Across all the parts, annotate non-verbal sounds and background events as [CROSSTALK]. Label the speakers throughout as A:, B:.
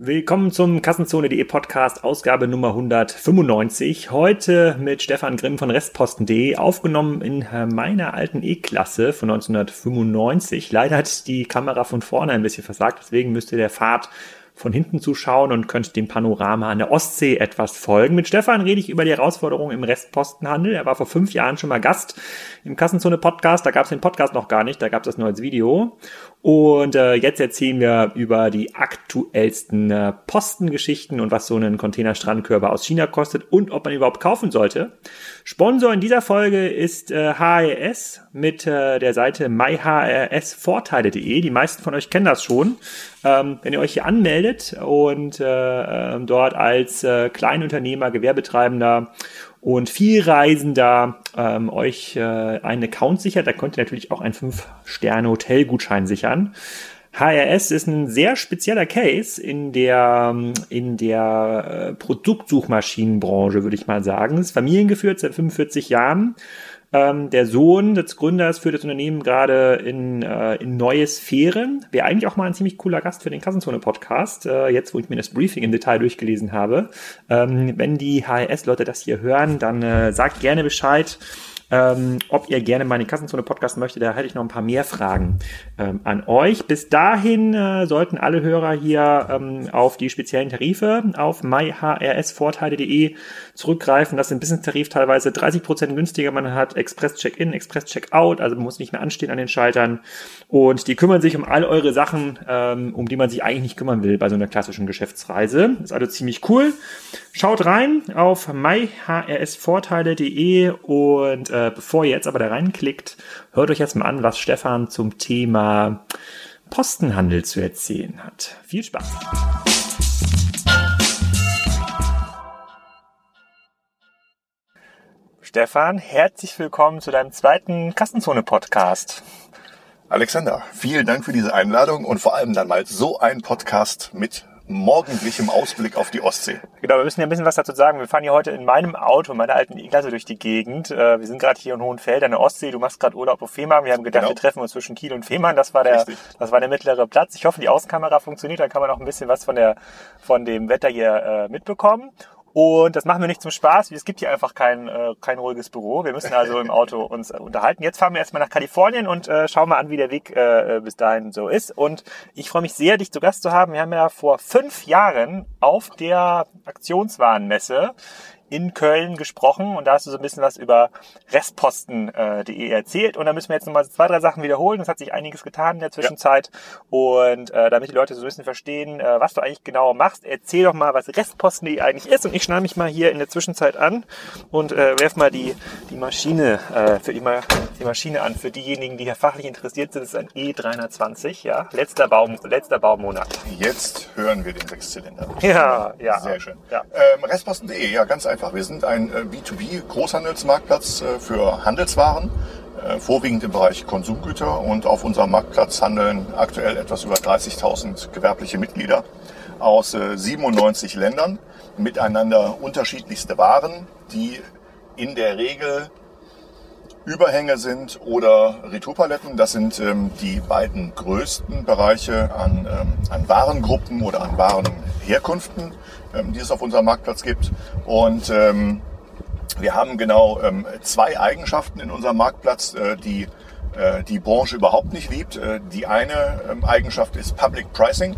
A: Willkommen zum Kassenzone.de Podcast, Ausgabe Nummer 195. Heute mit Stefan Grimm von Restposten.de, aufgenommen in meiner alten E-Klasse von 1995. Leider hat die Kamera von vorne ein bisschen versagt, deswegen müsste der Fahrt von hinten zuschauen und könnt dem Panorama an der Ostsee etwas folgen. Mit Stefan rede ich über die Herausforderungen im Restpostenhandel. Er war vor fünf Jahren schon mal Gast im Kassenzone Podcast. Da gab es den Podcast noch gar nicht, da gab es das nur als Video. Und äh, jetzt erzählen wir über die aktuellsten äh, Postengeschichten und was so ein Containerstrandkörper aus China kostet und ob man überhaupt kaufen sollte. Sponsor in dieser Folge ist äh, HRS mit äh, der Seite myhrsvorteile.de. Die meisten von euch kennen das schon. Ähm, wenn ihr euch hier anmeldet und äh, äh, dort als äh, Kleinunternehmer, Gewerbetreibender und Vielreisender ähm, euch äh, einen Account sichert, da könnt ihr natürlich auch einen 5-Sterne-Hotelgutschein sichern. HRS ist ein sehr spezieller Case in der, in der äh, Produktsuchmaschinenbranche, würde ich mal sagen. Ist familiengeführt seit 45 Jahren ähm, der Sohn des Gründers führt das Unternehmen gerade in, äh, in neue Sphären. Wäre eigentlich auch mal ein ziemlich cooler Gast für den Kassenzone-Podcast, äh, jetzt wo ich mir das Briefing im Detail durchgelesen habe. Ähm, wenn die HRS-Leute das hier hören, dann äh, sagt gerne Bescheid ähm, ob ihr gerne meine Kassenzone Podcast möchtet. Da hätte ich noch ein paar mehr Fragen ähm, an euch. Bis dahin äh, sollten alle Hörer hier ähm, auf die speziellen Tarife auf myhrsvorteile.de zurückgreifen. Das sind Business-Tarif teilweise 30 Prozent günstiger. Man hat Express-Check-In, Express-Check-Out, also man muss nicht mehr anstehen an den Schaltern. Und die kümmern sich um all eure Sachen, ähm, um die man sich eigentlich nicht kümmern will bei so einer klassischen Geschäftsreise. Ist also ziemlich cool. Schaut rein auf myhrsvorteile.de und äh, bevor ihr jetzt aber da reinklickt, hört euch jetzt mal an, was Stefan zum Thema Postenhandel zu erzählen hat. Viel Spaß! Stefan, herzlich willkommen zu deinem zweiten Kassenzone-Podcast.
B: Alexander, vielen Dank für diese Einladung und vor allem dann mal so ein Podcast mit morgendlichem Ausblick auf die Ostsee.
A: Genau, wir müssen ja ein bisschen was dazu sagen. Wir fahren hier heute in meinem Auto, meiner alten E-Klasse durch die Gegend. Äh, wir sind gerade hier in Hohenfeld an der Ostsee. Du machst gerade Urlaub auf Fehmarn. Wir haben gedacht, genau. wir treffen uns zwischen Kiel und Fehmarn. Das war der, das war der mittlere Platz. Ich hoffe, die Außenkamera funktioniert. Dann kann man auch ein bisschen was von der, von dem Wetter hier äh, mitbekommen. Und das machen wir nicht zum Spaß. Es gibt hier einfach kein, äh, kein ruhiges Büro. Wir müssen also im Auto uns äh, unterhalten. Jetzt fahren wir erstmal nach Kalifornien und äh, schauen mal an, wie der Weg äh, bis dahin so ist. Und ich freue mich sehr, dich zu Gast zu haben. Wir haben ja vor fünf Jahren auf der Aktionswarenmesse in Köln gesprochen und da hast du so ein bisschen was über restposten.de äh, erzählt und da müssen wir jetzt nochmal zwei, drei Sachen wiederholen. Es hat sich einiges getan in der Zwischenzeit ja. und äh, damit die Leute so ein bisschen verstehen, äh, was du eigentlich genau machst, erzähl doch mal, was restposten.de eigentlich ist und ich schneide mich mal hier in der Zwischenzeit an und äh, werf mal die, die Maschine äh, für die, die Maschine an. Für diejenigen, die hier fachlich interessiert sind, ist ein E320, ja, letzter, Baum, letzter Baumonat.
B: Jetzt hören wir den Sechszylinder.
A: Ja, ja.
B: Sehr schön. Ja. Ähm, restposten.de, ja, ganz einfach einfach. Wir sind ein äh, B2B-Großhandelsmarktplatz äh, für Handelswaren, äh, vorwiegend im Bereich Konsumgüter. Und auf unserem Marktplatz handeln aktuell etwas über 30.000 gewerbliche Mitglieder aus 97 Ländern miteinander unterschiedlichste Waren, die in der Regel Überhänge sind oder Retourpaletten. Das sind ähm, die beiden größten Bereiche an, ähm, an Warengruppen oder an Warenherkünften, ähm, die es auf unserem Marktplatz gibt. Und ähm, wir haben genau ähm, zwei Eigenschaften in unserem Marktplatz, äh, die äh, die Branche überhaupt nicht liebt. Äh, die eine ähm, Eigenschaft ist Public Pricing.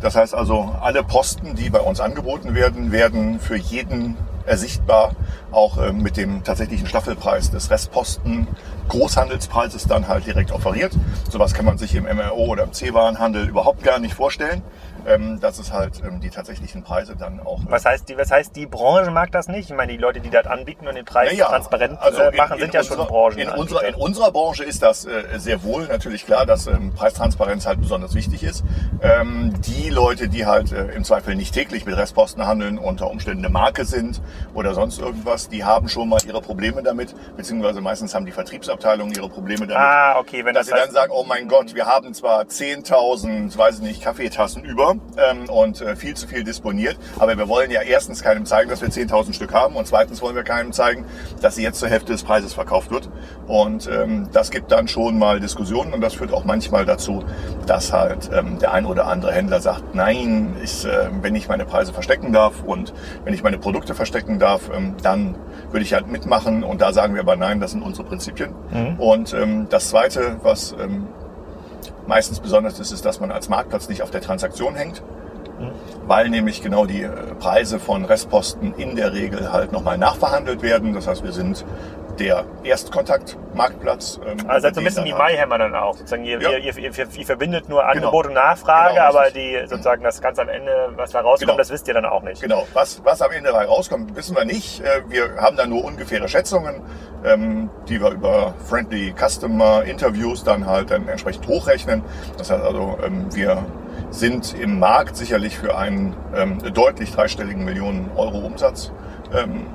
B: Das heißt also, alle Posten, die bei uns angeboten werden, werden für jeden ersichtbar, auch äh, mit dem tatsächlichen Staffelpreis des Restposten Großhandelspreises dann halt direkt offeriert. Sowas kann man sich im MRO oder im C-Warenhandel überhaupt gar nicht vorstellen ähm, dass es halt ähm, die tatsächlichen Preise dann auch.
A: Was heißt, die, was heißt, die Branche mag das nicht? Ich meine, die Leute, die das anbieten und den Preis naja, transparent also äh, machen, in, sind in ja unserer, schon Branchen.
B: In unserer, in unserer Branche ist das äh, sehr wohl natürlich klar, dass ähm, Preistransparenz halt besonders wichtig ist. Ähm, die Leute, die halt äh, im Zweifel nicht täglich mit Restposten handeln, unter Umständen eine Marke sind oder sonst irgendwas, die haben schon mal ihre Probleme damit, beziehungsweise meistens haben die Vertriebsabteilungen ihre Probleme damit.
A: Ah, okay, wenn
B: dass das sie heißt, dann sagen, oh mein Gott, wir haben zwar 10.000, weiß ich nicht, Kaffeetassen über, ähm, und äh, viel zu viel disponiert. Aber wir wollen ja erstens keinem zeigen, dass wir 10.000 Stück haben und zweitens wollen wir keinem zeigen, dass sie jetzt zur Hälfte des Preises verkauft wird. Und ähm, das gibt dann schon mal Diskussionen und das führt auch manchmal dazu, dass halt ähm, der ein oder andere Händler sagt, nein, ich, äh, wenn ich meine Preise verstecken darf und wenn ich meine Produkte verstecken darf, ähm, dann würde ich halt mitmachen. Und da sagen wir aber nein, das sind unsere Prinzipien. Mhm. Und ähm, das Zweite, was ähm, meistens besonders ist, ist, dass man als Marktplatz nicht auf der Transaktion hängt, mhm. weil nämlich genau die äh, Preise von Restposten in der Regel halt nochmal nachverhandelt werden. Das heißt, wir sind der Erstkontaktmarktplatz.
A: Ähm, also seid so ein bisschen wie MyHammer dann auch. Sozusagen ihr, ja. ihr, ihr, ihr, verbindet nur Angebot genau. und Nachfrage, genau, aber die sozusagen das ganz am Ende, was da rauskommt, genau. das wisst ihr dann auch nicht.
B: Genau, was, was am Ende rauskommt, wissen wir nicht. Äh, wir haben da nur ungefähre Schätzungen, ähm, die wir über Friendly Customer Interviews dann halt dann entsprechend hochrechnen. Das heißt also, ähm, wir sind im Markt sicherlich für einen ähm, deutlich dreistelligen Millionen Euro Umsatz ähm,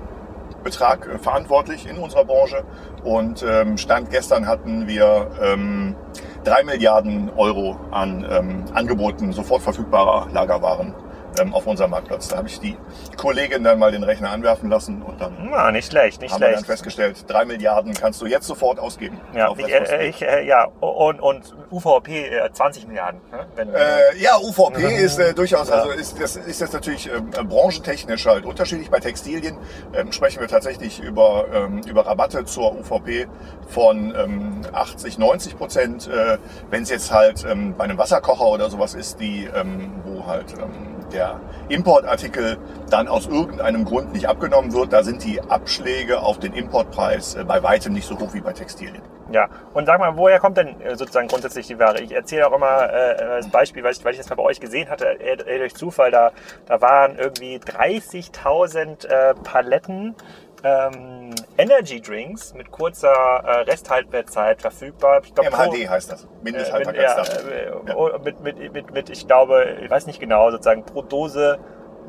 B: Betrag äh, verantwortlich in unserer Branche. Und ähm, Stand gestern hatten wir ähm, 3 Milliarden Euro an ähm, Angeboten sofort verfügbarer Lagerwaren ähm, auf unserem Marktplatz. Da habe ich die Kollegin dann mal den Rechner anwerfen lassen und dann
A: ja, nicht schlecht, nicht
B: haben
A: schlecht.
B: wir dann festgestellt, drei Milliarden kannst du jetzt sofort ausgeben.
A: Ja, ich, äh, ich, äh, ja und, und UVP äh, 20 Milliarden.
B: Ne? Wenn, äh, ja, UVP mhm. ist äh, durchaus, ja. also ist das ist jetzt natürlich ähm, äh, branchentechnisch halt unterschiedlich. Bei Textilien ähm, sprechen wir tatsächlich über ähm, über Rabatte zur UVP von ähm, 80, 90 Prozent. Äh, Wenn es jetzt halt ähm, bei einem Wasserkocher oder sowas ist, die ähm, wo halt ähm, der Importartikel dann aus irgendeinem Grund nicht abgenommen wird, da sind die Abschläge auf den Importpreis äh, bei weitem nicht so hoch wie bei Textilien.
A: Ja, und sag mal, woher kommt denn äh, sozusagen grundsätzlich die Ware? Ich erzähle auch immer äh, das Beispiel, weil ich, weil ich das mal bei euch gesehen hatte, äh, durch Zufall, da, da waren irgendwie 30.000 äh, Paletten ähm, Energy Drinks mit kurzer äh, Resthaltbarkeit verfügbar.
B: Ich glaub, MHD pro, heißt das. Mindesthaltbarkeitsdatum.
A: Äh, mit, ja, ja. mit, mit, mit, mit, ich glaube, ich weiß nicht genau, sozusagen pro Dose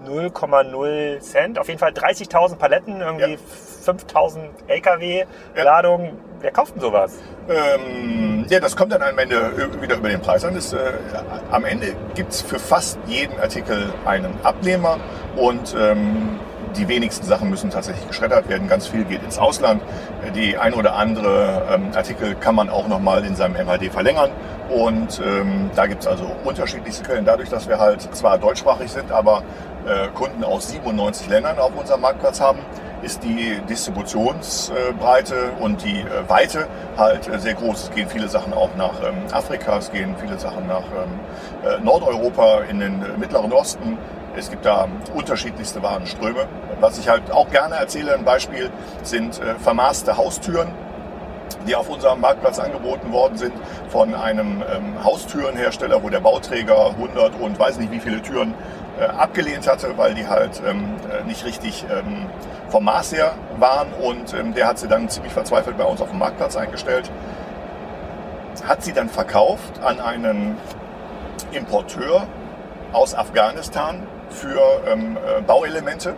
A: 0,0 Cent. Auf jeden Fall 30.000 Paletten, irgendwie ja. 5.000 LKW-Ladungen. Ja. Wer kauft denn sowas?
B: Ähm, ja, das kommt dann am Ende wieder über den Preis an. Das, äh, am Ende gibt es für fast jeden Artikel einen Abnehmer und ähm, die wenigsten Sachen müssen tatsächlich geschreddert werden. Ganz viel geht ins Ausland. Die ein oder andere ähm, Artikel kann man auch nochmal in seinem MHD verlängern. Und ähm, da gibt es also unterschiedlichste Quellen. Dadurch, dass wir halt zwar deutschsprachig sind, aber äh, Kunden aus 97 Ländern auf unserem Marktplatz haben, ist die Distributionsbreite und die äh, Weite halt äh, sehr groß. Es gehen viele Sachen auch nach ähm, Afrika, es gehen viele Sachen nach ähm, äh, Nordeuropa, in den Mittleren Osten. Es gibt da unterschiedlichste Warenströme. Was ich halt auch gerne erzähle, ein Beispiel sind äh, vermaßte Haustüren, die auf unserem Marktplatz angeboten worden sind von einem ähm, Haustürenhersteller, wo der Bauträger 100 und weiß nicht wie viele Türen äh, abgelehnt hatte, weil die halt ähm, äh, nicht richtig ähm, vom Maß her waren und ähm, der hat sie dann ziemlich verzweifelt bei uns auf dem Marktplatz eingestellt, hat sie dann verkauft an einen Importeur aus Afghanistan, für ähm, äh, Bauelemente.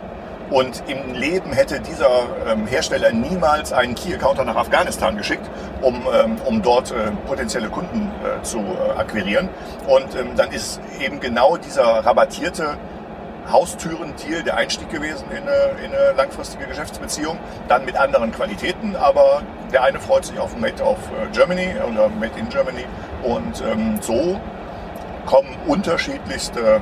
B: Und im Leben hätte dieser ähm, Hersteller niemals einen Key-Accounter nach Afghanistan geschickt, um, ähm, um dort äh, potenzielle Kunden äh, zu äh, akquirieren. Und ähm, dann ist eben genau dieser rabattierte Haustüren-Deal der Einstieg gewesen in eine, in eine, langfristige Geschäftsbeziehung, dann mit anderen Qualitäten, aber der eine freut sich auf Made of äh, Germany oder Made in Germany und ähm, so kommen unterschiedlichste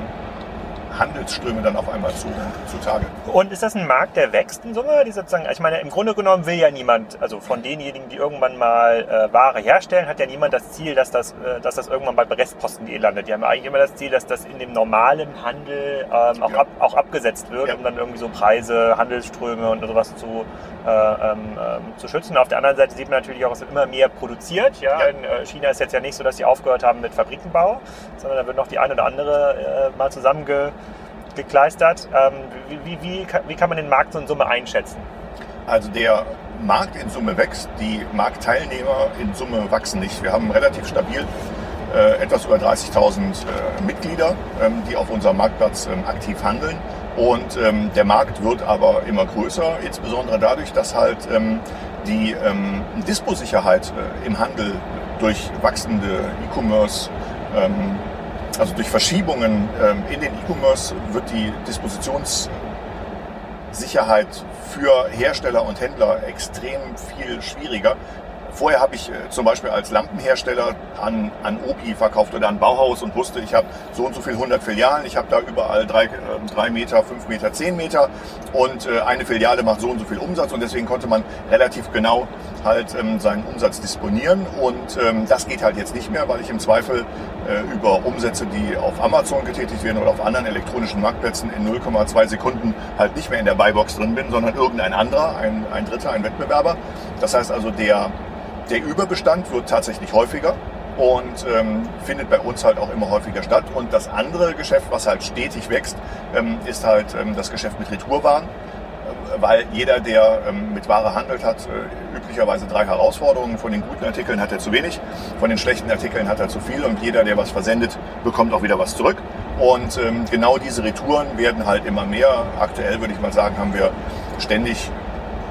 B: Handelsströme dann auf einmal zu, zutage.
A: Und ist das ein Markt, der wächst in Summe? Die sozusagen, ich meine, im Grunde genommen will ja niemand, also von denjenigen, die irgendwann mal äh, Ware herstellen, hat ja niemand das Ziel, dass das, äh, dass das irgendwann mal bei Restposten.de landet. Die haben eigentlich immer das Ziel, dass das in dem normalen Handel ähm, auch, ja. ab, auch abgesetzt wird, ja. um dann irgendwie so Preise, Handelsströme und sowas zu, äh, ähm, ähm, zu schützen. Auf der anderen Seite sieht man natürlich auch, es wird immer mehr produziert. Ja? ja. In äh, China ist jetzt ja nicht so, dass sie aufgehört haben mit Fabrikenbau, sondern da wird noch die eine oder andere äh, mal zusammenge gekleistert. Ähm, wie, wie, wie, kann man den Markt so in Summe einschätzen?
B: Also der Markt in Summe wächst, die Marktteilnehmer in Summe wachsen nicht. Wir haben relativ stabil äh, etwas über 30.000 äh, Mitglieder, ähm, die auf unserem Marktplatz ähm, aktiv handeln. Und ähm, der Markt wird aber immer größer, insbesondere dadurch, dass halt ähm, die ähm, Disposicherheit äh, im Handel durch wachsende E-Commerce also durch Verschiebungen ähm, in den E-Commerce wird die Dispositionssicherheit für Hersteller und Händler extrem viel schwieriger. Vorher habe ich äh, zum Beispiel als Lampenhersteller an, an Obi verkauft oder an Bauhaus und wusste, ich habe so und so viel 100 Filialen, ich habe da überall drei, äh, drei Meter, fünf Meter, zehn Meter und äh, eine Filiale macht so und so viel Umsatz und deswegen konnte man relativ genau halt ähm, seinen Umsatz disponieren und ähm, das geht halt jetzt nicht mehr, weil ich im Zweifel äh, über Umsätze, die auf Amazon getätigt werden oder auf anderen elektronischen Marktplätzen in 0,2 Sekunden halt nicht mehr in der Buybox drin bin, sondern irgendein anderer, ein, ein Dritter, ein Wettbewerber. Das heißt also, der der Überbestand wird tatsächlich häufiger und ähm, findet bei uns halt auch immer häufiger statt. Und das andere Geschäft, was halt stetig wächst, ähm, ist halt ähm, das Geschäft mit Retourwaren, äh, weil jeder, der ähm, mit Ware handelt, hat äh, üblicherweise drei Herausforderungen. Von den guten Artikeln hat er zu wenig, von den schlechten Artikeln hat er zu viel und jeder, der was versendet, bekommt auch wieder was zurück. Und ähm, genau diese Retouren werden halt immer mehr. Aktuell würde ich mal sagen, haben wir ständig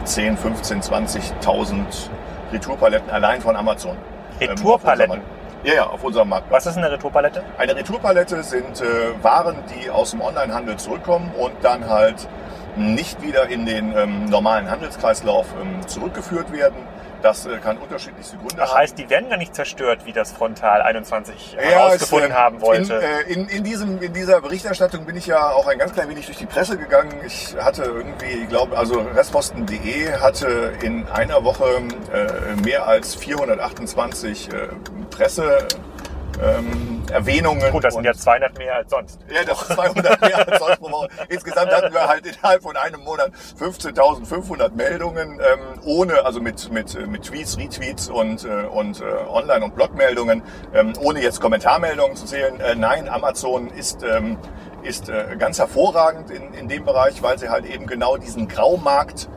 B: 10, 15, 20.000 Retourpaletten allein von Amazon.
A: Retourpaletten?
B: Ähm, ja, ja, auf unserem Markt.
A: Was ist eine Retourpalette?
B: Eine Retourpalette sind äh, Waren, die aus dem Onlinehandel zurückkommen und dann halt nicht wieder in den ähm, normalen Handelskreislauf ähm, zurückgeführt werden, das äh, kann unterschiedlichste Gründe haben.
A: heißt, die werden gar nicht zerstört, wie das Frontal 21 herausgefunden
B: es, äh,
A: haben wollte.
B: In, äh, in, in, diesem, in dieser Berichterstattung bin ich ja auch ein ganz klein wenig durch die Presse gegangen. Ich hatte irgendwie, ich glaube, also Restposten.de hatte in einer Woche äh, mehr als 428 äh, Presse ähm, Erwähnungen.
A: Gut, das sind ja 200 mehr als sonst.
B: Ja, das sind 200 mehr als sonst pro Woche. Insgesamt hatten wir halt innerhalb von einem Monat 15.500 Meldungen, ähm, ohne, also mit, mit, mit Tweets, Retweets und, äh, und äh, Online- und Blogmeldungen, ähm, ohne jetzt Kommentarmeldungen zu zählen. Äh, nein, Amazon ist, ähm, ist äh, ganz hervorragend in, in dem Bereich, weil sie halt eben genau diesen Graumarkt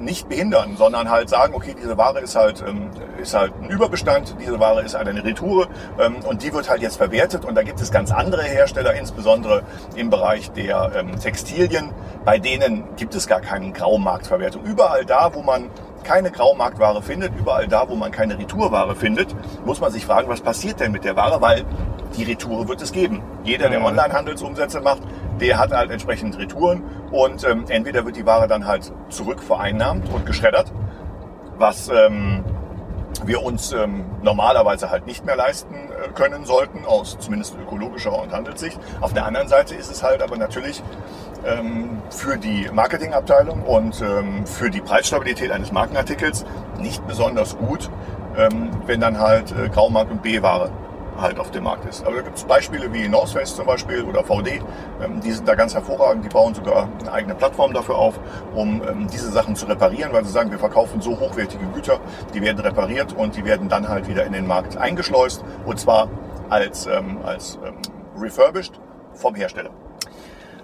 B: nicht behindern, sondern halt sagen, okay, diese Ware ist halt, ähm, ist halt ein Überbestand, diese Ware ist halt eine Retoure ähm, und die wird halt jetzt verwertet und da gibt es ganz andere Hersteller, insbesondere im Bereich der ähm, Textilien, bei denen gibt es gar keine Graumarktverwertung. Überall da, wo man keine Graumarktware findet, überall da, wo man keine Retourware findet, muss man sich fragen, was passiert denn mit der Ware, weil die Retour wird es geben. Jeder, der Online-Handelsumsätze macht, der hat halt entsprechend Retouren und ähm, entweder wird die Ware dann halt zurück vereinnahmt und geschreddert, was ähm, wir uns ähm, normalerweise halt nicht mehr leisten äh, können sollten, aus zumindest ökologischer und Handelssicht. Auf der anderen Seite ist es halt aber natürlich ähm, für die Marketingabteilung und ähm, für die Preisstabilität eines Markenartikels nicht besonders gut, ähm, wenn dann halt äh, Graumarkt und B-Ware halt auf dem Markt ist. Aber da gibt es Beispiele wie North Face zum Beispiel oder VD, ähm, die sind da ganz hervorragend, die bauen sogar eine eigene Plattform dafür auf, um ähm, diese Sachen zu reparieren, weil sie sagen, wir verkaufen so hochwertige Güter, die werden repariert und die werden dann halt wieder in den Markt eingeschleust und zwar als, ähm, als ähm, refurbished vom Hersteller.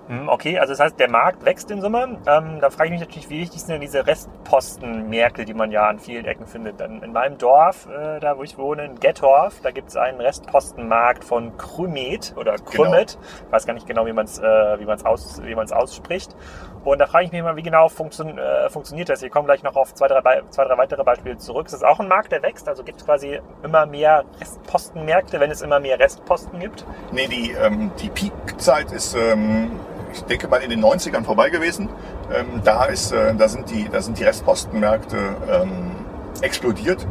A: Hm, okay, also das heißt, der Markt wächst in Summe. Ähm, da frage ich mich natürlich, wie wichtig sind denn diese Restpostenmärkte, die man ja an vielen Ecken findet. In meinem Dorf, äh, da wo ich wohne, in Gettorf, da gibt es einen Restpostenmarkt von Krümet oder Krümmet. Genau. Ich weiß gar nicht genau, wie man es äh, wie man's aus, wie man's ausspricht. Und da frage ich mich mal, wie genau funktio äh, funktioniert das? Wir kommen gleich noch auf zwei drei, zwei, drei weitere Beispiele zurück. Ist das auch ein Markt, der wächst? Also gibt es quasi immer mehr Restpostenmärkte, wenn es immer mehr Restposten gibt?
B: Nee, die, ähm, die Peakzeit ist... Ähm ich denke mal in den 90ern vorbei gewesen. Ähm, da, ist, äh, da, sind die, da sind die Restpostenmärkte ähm, explodiert.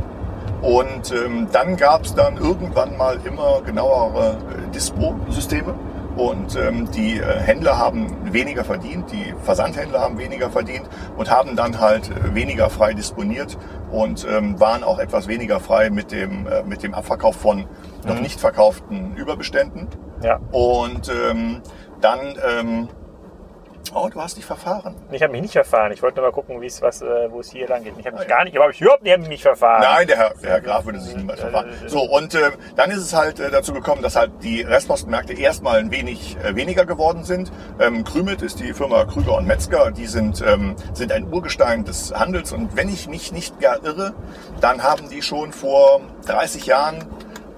B: Und ähm, dann gab es dann irgendwann mal immer genauere äh, Dispo-Systeme. Und ähm, die äh, Händler haben weniger verdient, die Versandhändler haben weniger verdient und haben dann halt äh, weniger frei disponiert und ähm, waren auch etwas weniger frei mit dem, äh, mit dem Abverkauf von mhm. noch nicht verkauften Überbeständen.
A: Ja.
B: Und ähm, dann, ähm, oh, du hast dich verfahren.
A: Ich habe mich nicht verfahren. Ich wollte nur mal gucken, wie es was, äh, wo es hier lang geht. Ich habe mich gar nicht, aber ich überhaupt nicht mich verfahren.
B: Nein, der Herr, der Herr Graf würde sich niemals verfahren. So, und äh, dann ist es halt äh, dazu gekommen, dass halt die Restpostenmärkte erstmal ein wenig äh, weniger geworden sind. Ähm, Krümelt ist die Firma Krüger und Metzger. Die sind, ähm, sind ein Urgestein des Handels. Und wenn ich mich nicht gar irre, dann haben die schon vor 30 Jahren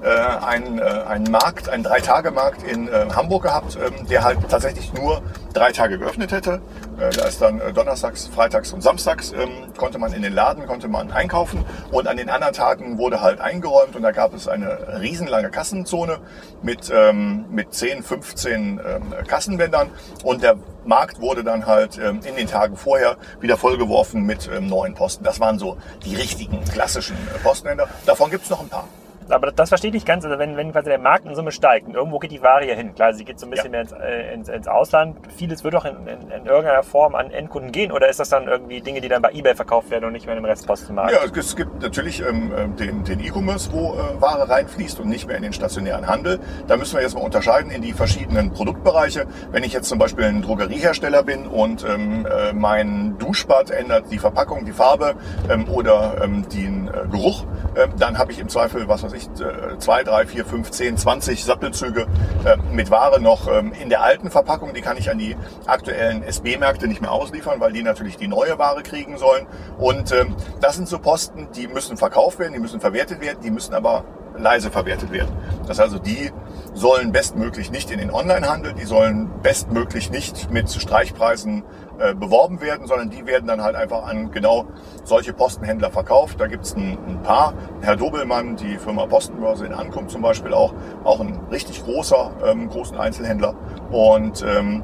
B: äh, einen, äh, einen Markt, einen Drei-Tage-Markt in äh, Hamburg gehabt, ähm, der halt tatsächlich nur drei Tage geöffnet hätte. Äh, da ist dann äh, donnerstags, freitags und samstags ähm, konnte man in den Laden, konnte man einkaufen und an den anderen Tagen wurde halt eingeräumt und da gab es eine riesenlange Kassenzone mit, ähm, mit 10, 15 ähm, Kassenbändern und der Markt wurde dann halt ähm, in den Tagen vorher wieder vollgeworfen mit ähm, neuen Posten. Das waren so die richtigen klassischen äh, Postenhändler. Davon gibt es noch ein paar
A: aber das, das verstehe ich nicht ganz. Also wenn, wenn quasi der Markt in Summe steigt und irgendwo geht die Ware ja hin, klar, sie geht so ein bisschen ja. mehr ins, äh, ins, ins, Ausland. Vieles wird doch in, in, in, irgendeiner Form an Endkunden gehen oder ist das dann irgendwie Dinge, die dann bei Ebay verkauft werden und nicht mehr im Restpostenmarkt?
B: Ja, es gibt natürlich ähm, äh, den, den E-Commerce, wo äh, Ware reinfließt und nicht mehr in den stationären Handel. Da müssen wir jetzt mal unterscheiden in die verschiedenen Produktbereiche. Wenn ich jetzt zum Beispiel ein Drogeriehersteller bin und ähm, äh, mein Duschbad ändert die Verpackung, die Farbe ähm, oder ähm, den äh, Geruch, ähm, dann habe ich im Zweifel, was weiß ich, äh, zwei, drei, vier, fünf, zehn, zwanzig Sappelzüge äh, mit Ware noch ähm, in der alten Verpackung. Die kann ich an die aktuellen SB-Märkte nicht mehr ausliefern, weil die natürlich die neue Ware kriegen sollen. Und ähm, das sind so Posten, die müssen verkauft werden, die müssen verwertet werden, die müssen aber leise verwertet werden. Das heißt also, die sollen bestmöglich nicht in den Onlinehandel, die sollen bestmöglich nicht mit Streichpreisen äh, beworben werden, sondern die werden dann halt einfach an genau solche Postenhändler verkauft. Da gibt es ein, ein, paar. Herr Dobelmann, die Firma Postenbörse in Ankunft zum Beispiel auch, auch ein richtig großer, ähm, großen Einzelhändler. Und ähm,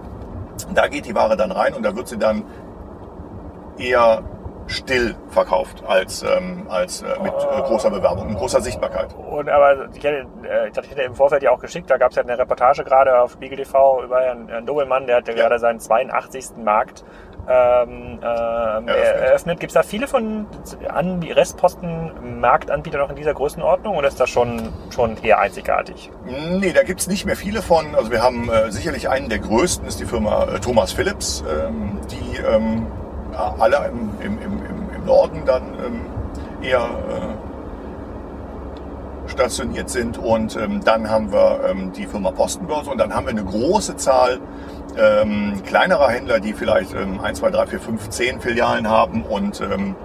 B: da geht die Ware dann rein und da wird sie dann eher still verkauft als, ähm, als äh, mit äh, großer Bewerbung und großer Sichtbarkeit.
A: Und aber ich hätte, äh, ich hätte im Vorfeld ja auch geschickt, da gab es ja eine Reportage gerade auf Spiegel TV über Herrn, Herrn Dobelmann, der hat ja, gerade seinen 82. Markt ähm, äh, eröffnet. eröffnet. Gibt es da viele von an Restposten Marktanbieter noch in dieser Größenordnung oder ist das schon, schon eher einzigartig?
B: Nee, da gibt es nicht mehr viele von. Also wir haben äh, sicherlich einen der größten, ist die Firma äh, Thomas Philips, ähm, die ähm, alle im, im, im, im Norden dann ähm, eher äh, stationiert sind. Und ähm, dann haben wir ähm, die Firma Postenbörse und dann haben wir eine große Zahl ähm, kleinerer Händler, die vielleicht ähm, 1, 2, 3, 4, 5, 10 Filialen haben und ähm,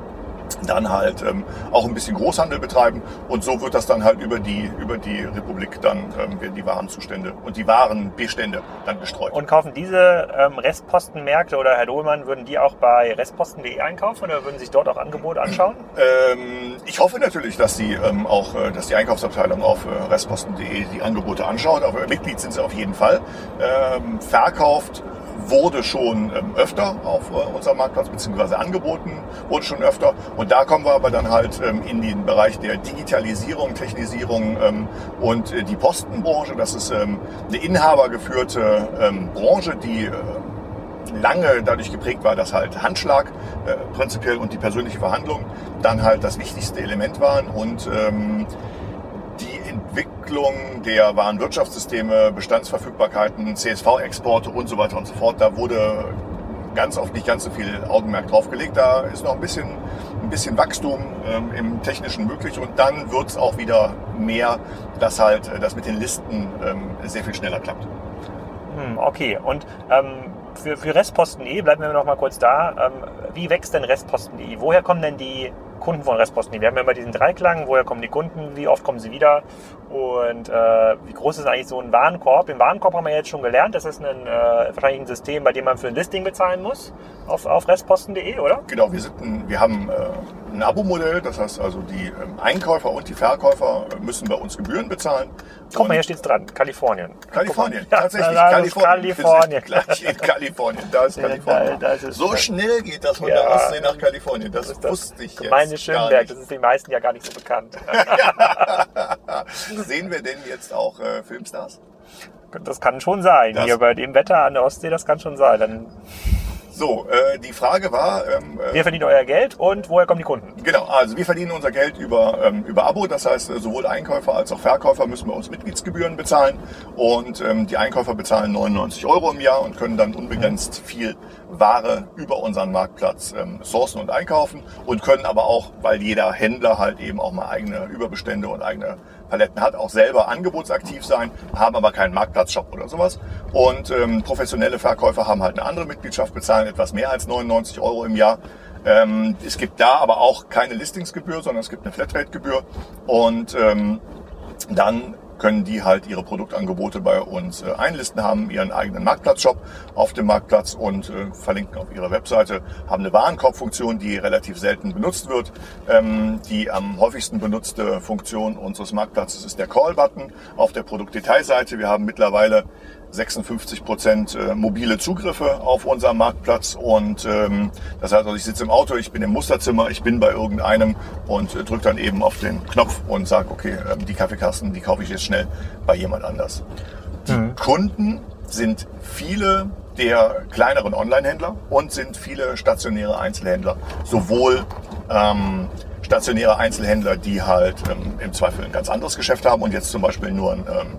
B: dann halt ähm, auch ein bisschen Großhandel betreiben und so wird das dann halt über die über die Republik dann ähm, werden die Warenzustände und die Warenbestände dann gestreut.
A: Und kaufen diese ähm, Restpostenmärkte oder Herr Dohlmann würden die auch bei restposten.de einkaufen oder würden sich dort auch Angebote anschauen?
B: Ähm, ich hoffe natürlich, dass die ähm, auch äh, dass die Einkaufsabteilung auf äh, restposten.de die Angebote anschaut, aber Mitglied sind sie auf jeden Fall. Ähm, verkauft wurde schon ähm, öfter auf äh, unserem Marktplatz, beziehungsweise angeboten wurde schon öfter. Und da kommen wir aber dann halt ähm, in den Bereich der Digitalisierung, Technisierung ähm, und äh, die Postenbranche. Das ist eine inhabergeführte Branche, die äh, lange dadurch geprägt war, dass halt Handschlag prinzipiell und die persönliche Verhandlung dann halt das wichtigste Element waren und Entwicklung der Warenwirtschaftssysteme, Bestandsverfügbarkeiten, CSV-Exporte und so weiter und so fort. Da wurde ganz oft nicht ganz so viel Augenmerk drauf gelegt. Da ist noch ein bisschen, ein bisschen Wachstum ähm, im Technischen möglich und dann wird es auch wieder mehr, dass halt äh, das mit den Listen ähm, sehr viel schneller klappt.
A: Hm, okay, und ähm, für, für Restposten.de bleiben wir noch mal kurz da. Ähm, wie wächst denn Restposten.de? Woher kommen denn die Kunden von Restposten. Wir haben ja immer diesen Dreiklang, woher kommen die Kunden, wie oft kommen sie wieder und äh, wie groß ist eigentlich so ein Warenkorb. Im Warenkorb haben wir jetzt schon gelernt, das ist ein, äh, wahrscheinlich ein System, bei dem man für ein Listing bezahlen muss auf, auf restposten.de, oder?
B: Genau, wir, sind ein, wir haben äh, ein Abo-Modell, das heißt also die ähm, Einkäufer und die Verkäufer müssen bei uns Gebühren bezahlen.
A: Guck mal, hier steht es dran, Kalifornien.
B: Kalifornien, ja, tatsächlich. Da, Kalifornien. Kalifornien. [LAUGHS] gleich in Kalifornien, da ist Kalifornien. Da, da ist so schnell geht das von ja, der Ostsee nach Kalifornien, das, das wusste ich jetzt.
A: Meine Schönberg, das ist den meisten ja gar nicht so bekannt. [LAUGHS] [LAUGHS] [LAUGHS]
B: Sehen wir denn jetzt auch äh, Filmstars?
A: Das kann schon sein. Das Hier bei dem Wetter an der Ostsee, das kann schon sein. Dann
B: so, äh, die Frage war... Ähm,
A: äh, Wer verdient euer Geld und woher kommen die Kunden?
B: Genau, also wir verdienen unser Geld über, ähm, über Abo. Das heißt, äh, sowohl Einkäufer als auch Verkäufer müssen bei uns Mitgliedsgebühren bezahlen. Und ähm, die Einkäufer bezahlen 99 Euro im Jahr und können dann unbegrenzt viel Ware über unseren Marktplatz ähm, sourcen und einkaufen. Und können aber auch, weil jeder Händler halt eben auch mal eigene Überbestände und eigene Paletten hat, auch selber angebotsaktiv sein, haben aber keinen Marktplatzshop oder sowas. Und ähm, professionelle Verkäufer haben halt eine andere Mitgliedschaft, bezahlen etwas mehr als 99 Euro im Jahr. Ähm, es gibt da aber auch keine Listingsgebühr, sondern es gibt eine Flatrate-Gebühr. Und ähm, dann können die halt ihre Produktangebote bei uns äh, einlisten, haben ihren eigenen Marktplatzshop auf dem Marktplatz und äh, verlinken auf ihre Webseite, haben eine Warenkorbfunktion, die relativ selten benutzt wird. Ähm, die am häufigsten benutzte Funktion unseres Marktplatzes ist der Call-Button auf der Produktdetailseite. Wir haben mittlerweile 56 Prozent äh, mobile Zugriffe auf unserem Marktplatz und ähm, das heißt, also ich sitze im Auto, ich bin im Musterzimmer, ich bin bei irgendeinem und äh, drücke dann eben auf den Knopf und sage, okay, äh, die Kaffeekasten, die kaufe ich jetzt schnell bei jemand anders. Die mhm. Kunden sind viele der kleineren Online-Händler und sind viele stationäre Einzelhändler, sowohl ähm, stationäre Einzelhändler, die halt ähm, im Zweifel ein ganz anderes Geschäft haben und jetzt zum Beispiel nur ein ähm,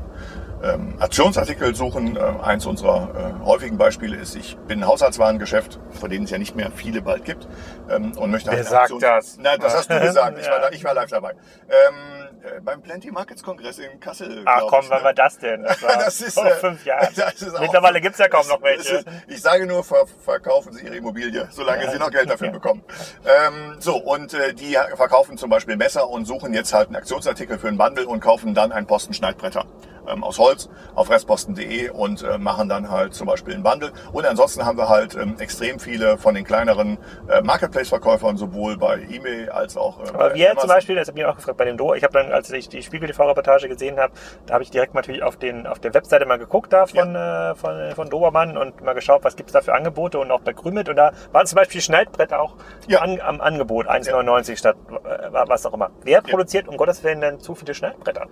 B: ähm, Aktionsartikel suchen. Äh, eins unserer äh, häufigen Beispiele ist, ich bin ein Haushaltswarengeschäft, von denen es ja nicht mehr viele bald gibt. Ähm, und möchte
A: Wer halt sagt Aktion das?
B: Nein, das hast du gesagt. Ich, ja. war, [LAUGHS] da, ich war live dabei. Ähm, äh, beim Plenty Markets Kongress in Kassel.
A: Ach komm, ich, wann ne? war das denn? [LAUGHS] Das, war das ist vor fünf Jahren. [LAUGHS] Mittlerweile gibt's ja kaum noch welche. Ist,
B: ich sage nur, ver verkaufen Sie Ihre Immobilie, solange ja. Sie noch Geld dafür bekommen. Ähm, so, und äh, die verkaufen zum Beispiel Messer und suchen jetzt halt einen Aktionsartikel für einen Bundle und kaufen dann ein Posten Schneidbretter ähm, aus Holz auf restposten.de und äh, machen dann halt zum Beispiel einen Bundle. Und ansonsten haben wir halt ähm, extrem viele von den kleineren äh, Marketplace-Verkäufern, sowohl bei E-Mail als auch
A: äh, Aber wir zum Beispiel, das habe ich auch gefragt, bei dem Do, ich habe dann, als ich die Spiegel TV-Reportage gesehen habe, da habe ich direkt natürlich auf, den, auf der Webseite mal geguckt da von, ja. äh, von, äh, von Dobermann und mal geschaut, was gibt's da für Angebote und auch bei Krümit. Und da waren zum Beispiel Schneidbretter auch ja. an, am Angebot, 1,99 ja. statt äh, was auch immer. Wer produziert um Gottes Willen denn zu viele Schneidbretter?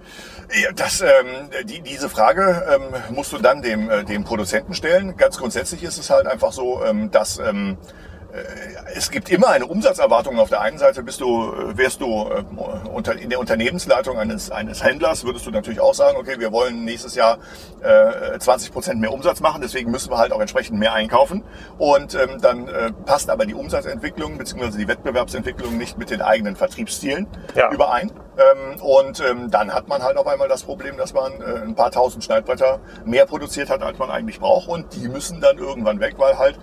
B: Ja, das, ähm, die, diese Frage ähm, musst du dann dem, äh, dem Produzenten stellen. Ganz grundsätzlich ist es halt einfach so, ähm, dass ähm, äh, es gibt immer eine Umsatzerwartung. Auf der einen Seite bist du, äh, wärst du äh, unter, in der Unternehmensleitung eines, eines Händlers, würdest du natürlich auch sagen, okay, wir wollen nächstes Jahr äh, 20 Prozent mehr Umsatz machen, deswegen müssen wir halt auch entsprechend mehr einkaufen. Und ähm, dann äh, passt aber die Umsatzentwicklung bzw. die Wettbewerbsentwicklung nicht mit den eigenen Vertriebszielen ja. überein. Ähm, und ähm, dann hat man halt auf einmal das Problem, dass man äh, ein paar tausend Schneidbretter mehr produziert hat, als man eigentlich braucht. Und die müssen dann irgendwann weg, weil halt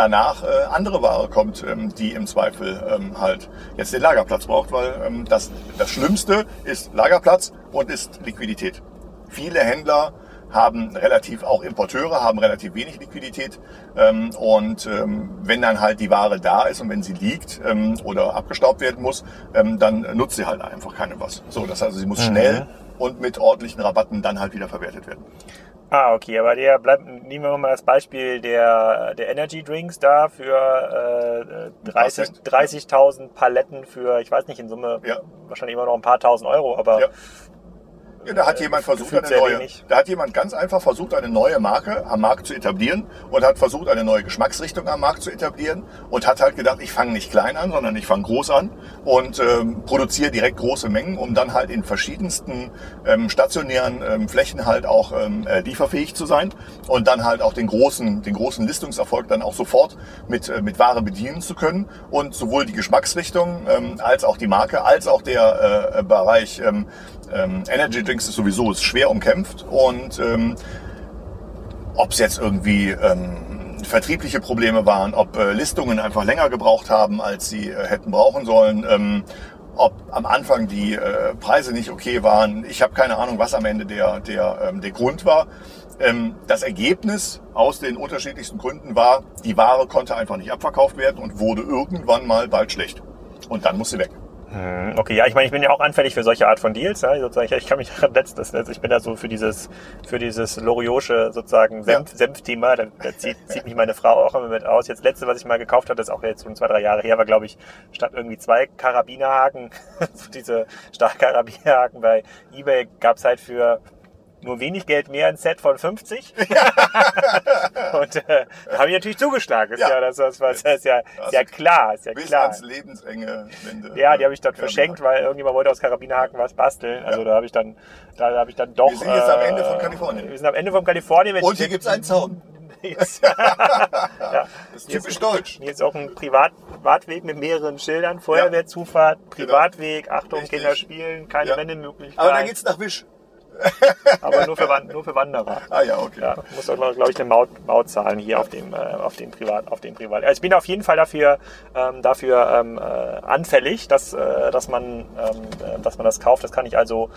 B: danach äh, andere Ware kommt, ähm, die im Zweifel ähm, halt jetzt den Lagerplatz braucht, weil ähm, das, das Schlimmste ist Lagerplatz und ist Liquidität. Viele Händler haben relativ, auch Importeure haben relativ wenig Liquidität ähm, und ähm, wenn dann halt die Ware da ist und wenn sie liegt ähm, oder abgestaubt werden muss, ähm, dann nutzt sie halt einfach keine was. So, das heißt, sie muss mhm. schnell und mit ordentlichen Rabatten dann halt wieder verwertet werden.
A: Ah, okay, aber der bleibt, nehmen wir mal das Beispiel der, der Energy Drinks da für äh, 30.000 30 Paletten für, ich weiß nicht, in Summe ja. wahrscheinlich immer noch ein paar tausend Euro, aber
B: ja. Ja, da hat jemand versucht, eine neue, da hat jemand ganz einfach versucht, eine neue Marke am Markt zu etablieren und hat versucht, eine neue Geschmacksrichtung am Markt zu etablieren und hat halt gedacht, ich fange nicht klein an, sondern ich fange groß an und ähm, produziere direkt große Mengen, um dann halt in verschiedensten ähm, stationären ähm, Flächen halt auch ähm, äh, lieferfähig zu sein und dann halt auch den großen, den großen Listungserfolg dann auch sofort mit, äh, mit Ware bedienen zu können und sowohl die Geschmacksrichtung ähm, als auch die Marke als auch der äh, Bereich ähm, ähm, Energy Drinks ist sowieso ist schwer umkämpft und ähm, ob es jetzt irgendwie ähm, vertriebliche Probleme waren, ob äh, Listungen einfach länger gebraucht haben, als sie äh, hätten brauchen sollen, ähm, ob am Anfang die äh, Preise nicht okay waren. Ich habe keine Ahnung, was am Ende der, der, ähm, der Grund war. Ähm, das Ergebnis aus den unterschiedlichsten Gründen war, die Ware konnte einfach nicht abverkauft werden und wurde irgendwann mal bald schlecht. Und dann muss sie weg.
A: Hm, okay, ja, ich meine, ich bin ja auch anfällig für solche Art von Deals. Ja, sozusagen, ich kann mich [LAUGHS] daran letztes, also ich bin da so für dieses, für dieses Loriosche sozusagen Senf, ja. Senfthema. Da, da zieht, zieht mich meine Frau auch immer mit aus. Jetzt letzte, was ich mal gekauft hatte, ist auch jetzt schon zwei, drei Jahre her, war glaube ich statt irgendwie zwei Karabinerhaken, [LAUGHS] so diese Stahlkarabinerhaken bei eBay gab's halt für nur wenig Geld mehr ein Set von 50. [LAUGHS] [LAUGHS] und äh, da habe ich natürlich zugeschlagen. Ist ja, ja das, das, das ist ja, ist ja klar. Ist ja
B: bis
A: klar.
B: ans lebensenge Wende.
A: Ja, die habe ich dann verschenkt, weil irgendjemand wollte aus Karabinerhaken was basteln. Also ja. da habe ich dann, da habe ich dann doch. Wir
B: sind jetzt äh, am Ende von Kalifornien.
A: Wir sind am Ende von Kalifornien.
B: Und hier gibt's einen Zaun. [LAUGHS]
A: ja.
B: Das ist typisch
A: ist,
B: deutsch.
A: Hier ist auch ein Privat Privatweg mit mehreren Schildern. Feuerwehrzufahrt, genau. Privatweg. Achtung, Richtig. Kinder spielen, keine ja. Wendemöglichkeit.
B: Aber da geht's nach Wisch. [LAUGHS]
A: aber nur für, nur für Wanderer.
B: Ah ja, okay.
A: Ja, muss auch, glaube ich, eine Maut, Maut zahlen hier auf dem, äh, auf dem Privat, auf dem Privat. Also ich bin auf jeden Fall dafür, ähm, dafür ähm, äh, anfällig, dass, äh, dass man, ähm, äh, dass man das kauft. Das kann ich also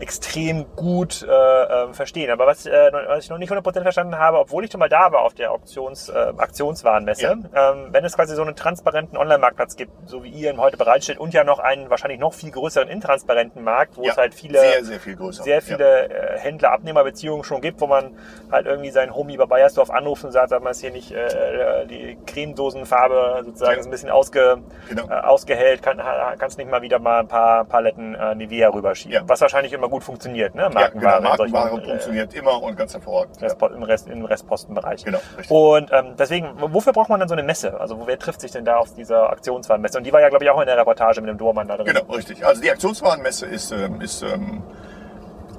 A: extrem gut äh, äh, verstehen. Aber was, äh, was ich noch nicht 100% verstanden habe, obwohl ich schon mal da war auf der Auktions, äh, Aktionswarenmesse, ja. ähm, wenn es quasi so einen transparenten Online-Marktplatz gibt, so wie ihr ihn heute bereitstellt und ja noch einen wahrscheinlich noch viel größeren intransparenten Markt, wo ja, es halt viele,
B: sehr, sehr, viel größer.
A: sehr viele ja. äh, Händler-Abnehmer-Beziehungen schon gibt, wo man halt irgendwie seinen Homie bei Bayersdorf anruft und sagt, sag mal, ist hier nicht äh, die Cremedosenfarbe sozusagen ist ein bisschen ausge, genau. äh, ausgehellt, kann, kannst nicht mal wieder mal ein paar Paletten äh, Nivea rüberschieben. Was wahrscheinlich immer gut funktioniert, ne?
B: Markenware. Ja, genau. Markenware solchen, funktioniert äh, immer und ganz hervorragend.
A: Im, Rest, Im Restpostenbereich. Genau, richtig. Und ähm, deswegen, wofür braucht man dann so eine Messe? Also wer trifft sich denn da auf dieser Aktionswarenmesse? Und die war ja, glaube ich, auch in der Reportage mit dem Dormann da drin.
B: Genau, richtig. Also die Aktionswarenmesse ist, ähm, ist ähm,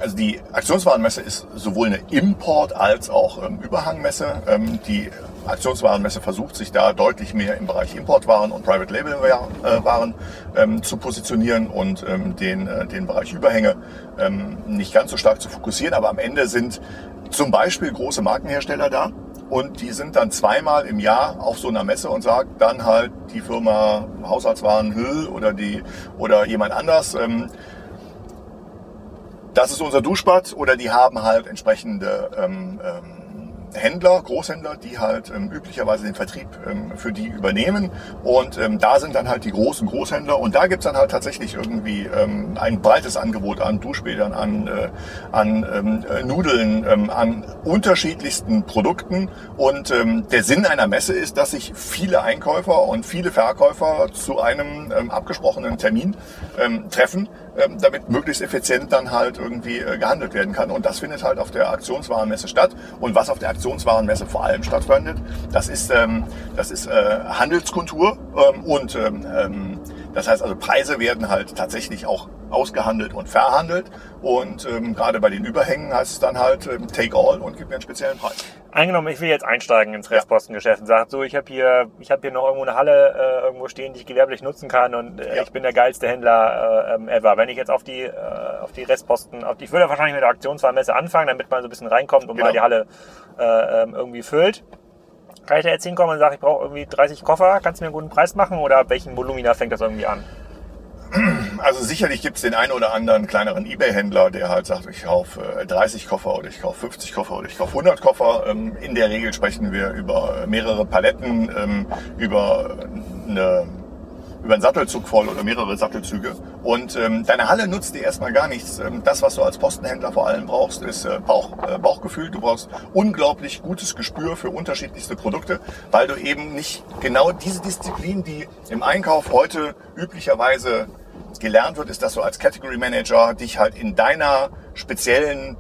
B: also die Aktionswarenmesse ist sowohl eine Import- als auch ähm, Überhangmesse. Ähm, die Aktionswarenmesse versucht sich da deutlich mehr im Bereich Importwaren und Private Label äh, Waren ähm, zu positionieren und ähm, den, äh, den Bereich Überhänge ähm, nicht ganz so stark zu fokussieren. Aber am Ende sind zum Beispiel große Markenhersteller da und die sind dann zweimal im Jahr auf so einer Messe und sagt dann halt die Firma Haushaltswaren Hüll oder die oder jemand anders. Das ist unser Duschbad oder die haben halt entsprechende ähm, ähm, Händler, Großhändler, die halt ähm, üblicherweise den Vertrieb ähm, für die übernehmen. Und ähm, da sind dann halt die großen Großhändler und da gibt's dann halt tatsächlich irgendwie ähm, ein breites Angebot an Duschbädern, an, äh, an ähm, äh, Nudeln, ähm, an unterschiedlichsten Produkten. Und ähm, der Sinn einer Messe ist, dass sich viele Einkäufer und viele Verkäufer zu einem ähm, abgesprochenen Termin ähm, treffen damit möglichst effizient dann halt irgendwie äh, gehandelt werden kann. Und das findet halt auf der Aktionswarenmesse statt. Und was auf der Aktionswarenmesse vor allem stattfindet, das ist, ähm, das ist äh, Handelskultur ähm, und ähm, ähm, das heißt also Preise werden halt tatsächlich auch ausgehandelt und verhandelt. Und ähm, gerade bei den Überhängen heißt es dann halt ähm, Take All und gibt mir einen speziellen Preis.
A: Eingenommen, ich will jetzt einsteigen ins Restpostengeschäft und sage so, ich habe hier, ich habe hier noch irgendwo eine Halle äh, irgendwo stehen, die ich gewerblich nutzen kann und äh, ja. ich bin der geilste Händler äh, ähm, ever. Wenn ich jetzt auf die, äh, auf die Restposten, auf die, ich würde wahrscheinlich mit der Aktionswarenmesse anfangen, damit man so ein bisschen reinkommt und genau. mal die Halle äh, ähm, irgendwie füllt. Kann ich da jetzt hinkommen und sagen, ich brauche irgendwie 30 Koffer, kannst du mir einen guten Preis machen oder welchen Volumina fängt das irgendwie an? [CLEARS THROAT]
B: Also sicherlich gibt es den einen oder anderen kleineren Ebay-Händler, der halt sagt, ich kaufe 30 Koffer oder ich kaufe 50 Koffer oder ich kaufe 100 Koffer. Ähm, in der Regel sprechen wir über mehrere Paletten, ähm, über eine über einen Sattelzug voll oder mehrere Sattelzüge. Und ähm, deine Halle nutzt dir erstmal gar nichts. Ähm, das, was du als Postenhändler vor allem brauchst, ist äh, Bauch, äh, Bauchgefühl. Du brauchst unglaublich gutes Gespür für unterschiedlichste Produkte, weil du eben nicht genau diese Disziplin, die im Einkauf heute üblicherweise gelernt wird, ist, dass du als Category Manager dich halt in deiner speziellen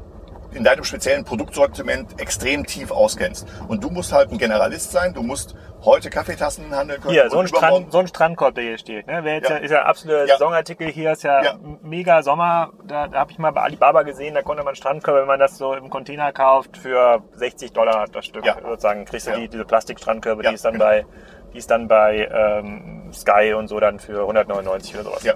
B: in deinem speziellen Produktsortiment extrem tief auskennst. Und du musst halt ein Generalist sein, du musst heute Kaffeetassen handeln können.
A: Hier, so ein, Strand, so ein Strandkorb, der hier steht. Ne? Wer jetzt ja. ja ist ja absoluter ja. Saisonartikel hier, ist ja, ja. mega Sommer. Da, da habe ich mal bei Alibaba gesehen, da konnte man Strandkörbe, wenn man das so im Container kauft, für 60 Dollar das Stück sozusagen, kriegst du die, diese Plastikstrandkörbe, die ist dann genau. bei die ist dann bei ähm, Sky und so dann für 199 oder sowas. Ja.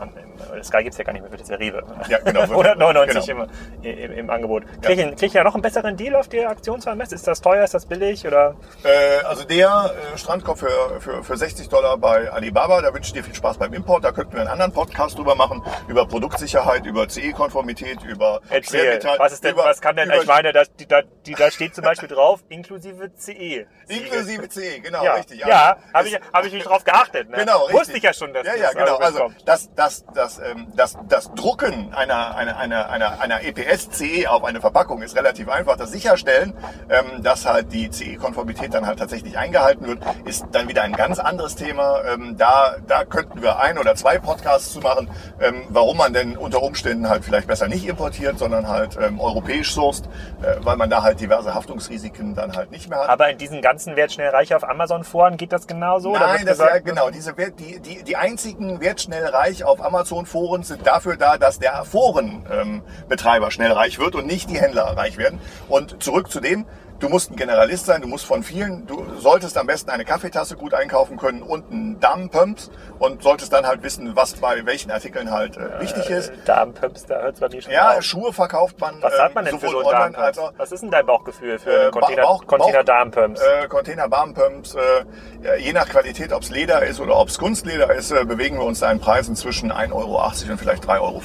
A: Sky gibt's ja gar nicht mehr, für das ja Rewe. Ja, genau. 199 [LAUGHS] genau. Im, im, im, Angebot. Krieg, ja. ich, krieg ich ja noch einen besseren Deal auf der Aktionswarenmesse? Ist das teuer, ist das billig? Oder?
B: Äh, also der äh, Strandkorb für, für, für 60 Dollar bei Alibaba, da wünsche ich dir viel Spaß beim Import. Da könnten wir einen anderen Podcast drüber machen, über Produktsicherheit, über CE-Konformität, über
A: Erzähl, was ist denn, über, was kann denn, ich meine, da, die, da, die, da steht zum Beispiel drauf, inklusive CE.
B: Inklusive CE, genau,
A: ja.
B: richtig.
A: Ja, ja habe ich, hab ich nicht drauf geachtet. Ne? Genau, richtig. Wusste ich ja schon, dass
B: ja, ja, genau. Also das, das, das, ähm, das, das Drucken einer, einer, einer, einer, einer EPS-CE auf eine Verpackung ist relativ einfach. Das Sicherstellen, ähm, dass halt die CE-Konformität dann halt tatsächlich eingehalten wird, ist dann wieder ein ganz anderes Thema. Ähm, da, da könnten wir ein oder zwei Podcasts zu machen, ähm, warum man denn unter Umständen halt vielleicht besser nicht importiert, sondern halt ähm, europäisch sourced, äh, weil man da halt diverse Haftungsrisiken dann halt nicht mehr hat.
A: Aber in diesen ganzen Wertschnellreich auf Amazon-Foren geht das genauso?
B: Nein, das ja, genau. Diese, die, die, die einzigen Wertschnellreich auf Amazon-Foren sind dafür da, dass der Forenbetreiber ähm, schnell reich wird und nicht die Händler reich werden. Und zurück zu dem, Du musst ein Generalist sein, du musst von vielen, du solltest am besten eine Kaffeetasse gut einkaufen können und einen Damenpumps und solltest dann halt wissen, was bei welchen Artikeln halt äh, wichtig ist. Äh,
A: Damenpumps, da hört man nicht schon
B: Ja, auf. Schuhe verkauft man.
A: Was hat man denn ähm, für so online als auch, Was ist denn dein Bauchgefühl für äh, Container, Bauch, Container Damenpumps?
B: Äh, Container Damenpumps, äh, je nach Qualität, ob es Leder ist oder ob es Kunstleder ist, äh, bewegen wir uns da in Preisen zwischen 1,80 Euro und vielleicht 3,50 Euro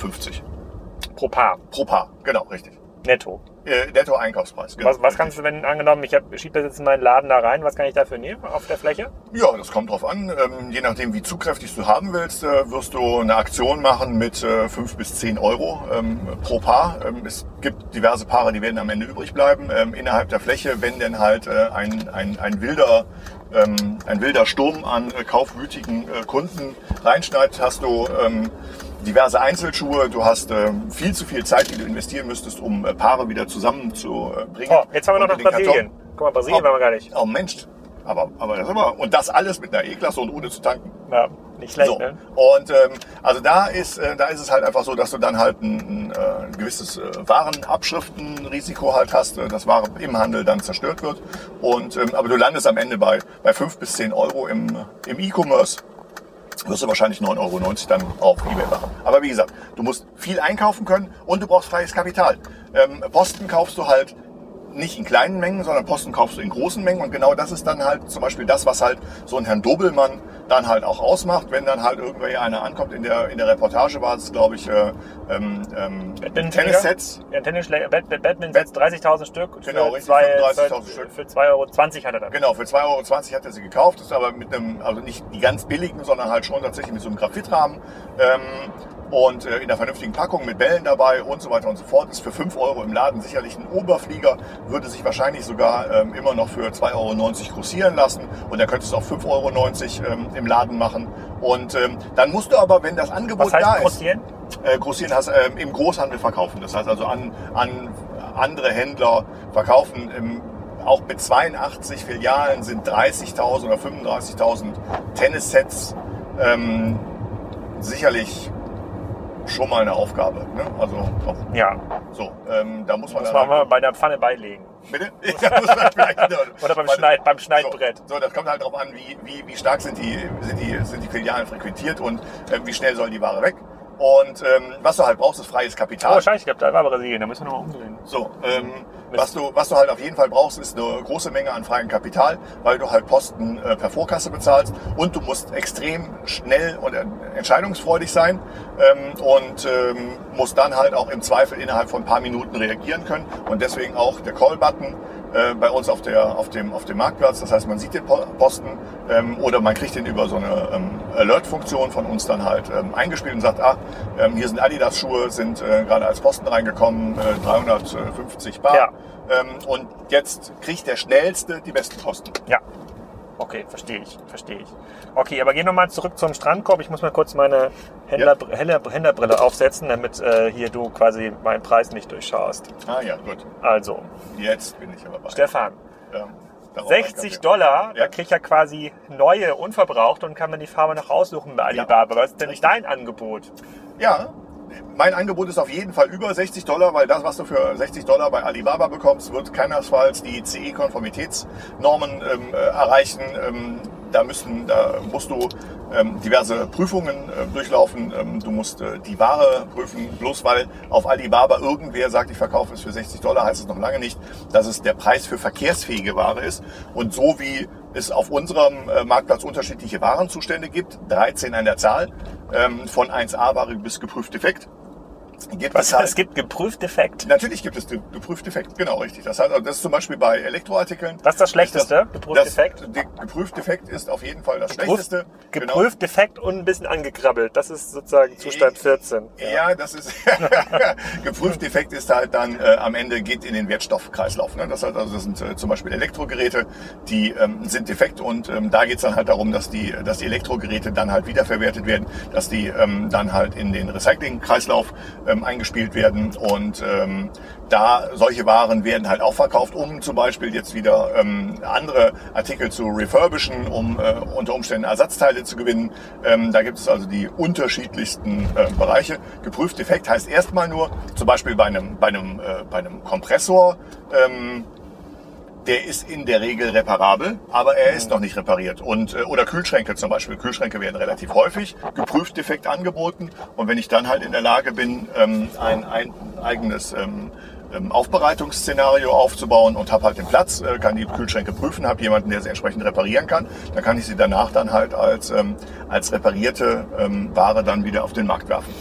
A: pro Paar.
B: Pro Paar, genau, richtig.
A: Netto.
B: Äh, Netto-Einkaufspreis. Genau,
A: Was, was kannst du, wenn angenommen, ich hab- schieb das jetzt in meinen Laden da rein, was kann ich dafür nehmen auf der Fläche?
B: Ja, das kommt drauf an. Ähm, je nachdem, wie zugkräftig du haben willst, äh, wirst du eine Aktion machen mit äh, 5 bis 10 Euro ähm, pro Paar. Ähm, es gibt diverse Paare, die werden am Ende übrig bleiben. Ähm, innerhalb der Fläche, wenn denn halt äh, ein, ein, ein wilder ähm, ein wilder Sturm an äh, kaufwütigen äh, Kunden reinschneidet, hast du ähm, diverse Einzelschuhe, du hast ähm, viel zu viel Zeit, die du investieren müsstest, um äh, Paare wieder zusammenzubringen.
A: Oh, jetzt haben wir noch nach Brasilien.
B: Karton-
A: Guck mal, Brasilien
B: Oh.
A: waren wir gar nicht.
B: Oh Mensch, aber, aber das aber und das alles mit einer E-Klasse und ohne zu tanken.
A: Ja, nicht schlecht,
B: So.
A: ne?
B: Und ähm, also da ist, äh, da ist es halt einfach so, dass du dann halt ein, ein, äh, ein gewisses äh, Warenabschriftenrisiko halt hast, äh, dass Ware im Handel dann zerstört wird. Und ähm, aber du landest am Ende bei bei fünf bis zehn Euro im im E-Commerce. Wirst du wahrscheinlich 9,90 Euro dann auf Ebay machen. Aber wie gesagt, du musst viel einkaufen können und du brauchst freies Kapital. Ähm, Posten kaufst du halt nicht in kleinen Mengen, sondern Posten kaufst du in großen Mengen und genau das ist dann halt zum Beispiel das, was halt so ein Herrn Dobelmann dann halt auch ausmacht, wenn dann halt irgendwie einer ankommt. In der, in der Reportage war es, glaube ich, äh, ähm, ähm, Tennissets.
A: Ja, Tennisschläger, Bad, Bad, Badminton-Sets, 30.000 Stück.
B: Genau,
A: für
B: richtig,
A: zwei-
B: 35.000 Stück.
A: Für 2,20 Euro hat er dann.
B: Genau, für 2,20 Euro hat er sie gekauft, ist aber mit einem, also nicht die ganz billigen, sondern halt schon tatsächlich mit so einem Graphitrahmen. Ähm, und äh, in einer vernünftigen Packung mit Bällen dabei und so weiter und so fort. Ist für 5 Euro im Laden sicherlich ein Oberflieger, würde sich wahrscheinlich sogar ähm, immer noch für 2,90 Euro grossieren lassen. Und dann könntest du auch 5,90 Euro ähm, im Laden machen. Und ähm, dann musst du aber, wenn das Angebot da ist,
A: grossieren?
B: äh, grossieren hast, ähm, im Großhandel verkaufen. Das heißt also an, an andere Händler verkaufen. Im, auch mit 82 Filialen sind 30.000 oder 35.000 Tennissets ähm, sicherlich schon mal eine Aufgabe. Ne? Also doch.
A: Ja,
B: so, ähm, da muss man
A: muss man mal bei der Pfanne beilegen.
B: Bitte? [LAUGHS] Ja, muss man vielleicht [LAUGHS]
A: Oder beim Schneid- beim Schneidbrett.
B: So, so, das kommt halt darauf an, wie, wie, wie stark sind die, sind, die, sind die Filialen frequentiert und ähm, wie schnell soll die Ware weg. Und ähm, was du halt brauchst, ist freies Kapital.
A: Oh, scheiße, ich glaube, da war Brasilien, da müssen wir nochmal umdrehen.
B: So, ähm, was du, was du halt auf jeden Fall brauchst, ist eine große Menge an freiem Kapital, weil du halt Posten äh, per Vorkasse bezahlst und du musst extrem schnell und entscheidungsfreudig sein ähm, und ähm, musst dann halt auch im Zweifel innerhalb von ein paar Minuten reagieren können und deswegen auch der Call-Button äh, bei uns auf, der, auf, dem, auf dem Marktplatz. Das heißt, man sieht den Po- Posten ähm, oder man kriegt den über so eine ähm, Alert-Funktion von uns dann halt ähm, eingespielt und sagt, ah, ähm, hier sind Adidas-Schuhe, sind äh, gerade als Posten reingekommen, äh, 350 Bar.
A: Ja.
B: Ähm, und jetzt kriegt der Schnellste die besten Posten.
A: Ja. Okay, verstehe ich, verstehe ich. Okay, aber gehen wir mal zurück zum Strandkorb. Ich muss mal kurz meine Händler, Händler, Händlerbrille aufsetzen, damit äh, hier du quasi meinen Preis nicht durchschaust.
B: Ah ja, gut.
A: Also,
B: Jetzt bin ich aber bei.
A: Stefan,
B: Ja, darauf
A: 60
B: eingegangen.
A: Dollar,
B: Ja.
A: da krieg ich ja quasi neue, unverbraucht und kann man die Farbe noch aussuchen bei Alibaba. Was ist denn
B: Richtig.
A: dein Angebot?
B: Ja, mein Angebot ist auf jeden Fall über 60 Dollar, weil das, was du für 60 Dollar bei Alibaba bekommst, wird keinesfalls die CE-Konformitätsnormen ähm, äh, erreichen. Ähm, da, müssen, da musst du ähm, diverse Prüfungen äh, durchlaufen. Ähm, du musst äh, die Ware prüfen. Bloß weil auf Alibaba irgendwer sagt, ich verkaufe es für 60 Dollar, heißt es noch lange nicht, dass es der Preis für verkehrsfähige Ware ist. Und so wie es auf unserem äh, Marktplatz unterschiedliche Warenzustände gibt, 13 an der Zahl, ähm, von 1A-Ware bis geprüft defekt, gibt
A: Was,
B: es halt
A: es gibt geprüft Defekt.
B: Natürlich gibt es geprüft defekt, genau richtig. Das, heißt, also das ist zum Beispiel bei Elektroartikeln.
A: Was ist das Schlechteste?
B: das-
A: Geprüft
B: das-
A: defekt?
B: de- Geprüft defekt ist auf jeden Fall das
A: Geprüft,
B: Schlechteste. Genau.
A: geprüft Defekt und ein bisschen angekrabbelt. Das ist sozusagen Zustand 14.
B: Ja, das ist [LAUGHS] geprüft defekt ist halt dann äh, am Ende geht in den Wertstoffkreislauf. Ne? Das, heißt also, das sind äh, zum Beispiel Elektrogeräte, die ähm, sind defekt und ähm, da geht es dann halt darum, dass die, dass die Elektrogeräte dann halt wiederverwertet werden, dass die ähm, dann halt in den Recyclingkreislauf ähm, eingespielt werden und ähm, da solche Waren werden halt auch verkauft, um zum Beispiel jetzt wieder ähm, andere Artikel zu refurbischen, um äh, unter Umständen Ersatzteile zu gewinnen. Ähm, da gibt es also die unterschiedlichsten äh, Bereiche. Geprüft defekt heißt erstmal nur, zum Beispiel bei einem, bei einem, äh, bei einem Kompressor, ähm, der ist in der Regel reparabel, aber er ist noch nicht repariert. Und, äh, oder Kühlschränke zum Beispiel. Kühlschränke werden relativ häufig geprüft defekt angeboten. Und wenn ich dann halt in der Lage bin, ähm, ein, ein eigenes ähm, ähm, Aufbereitungsszenario aufzubauen und habe halt den Platz, äh, kann die Kühlschränke prüfen, habe jemanden, der sie entsprechend reparieren kann, dann kann ich sie danach dann halt als, als reparierte Ware dann wieder auf den Markt werfen.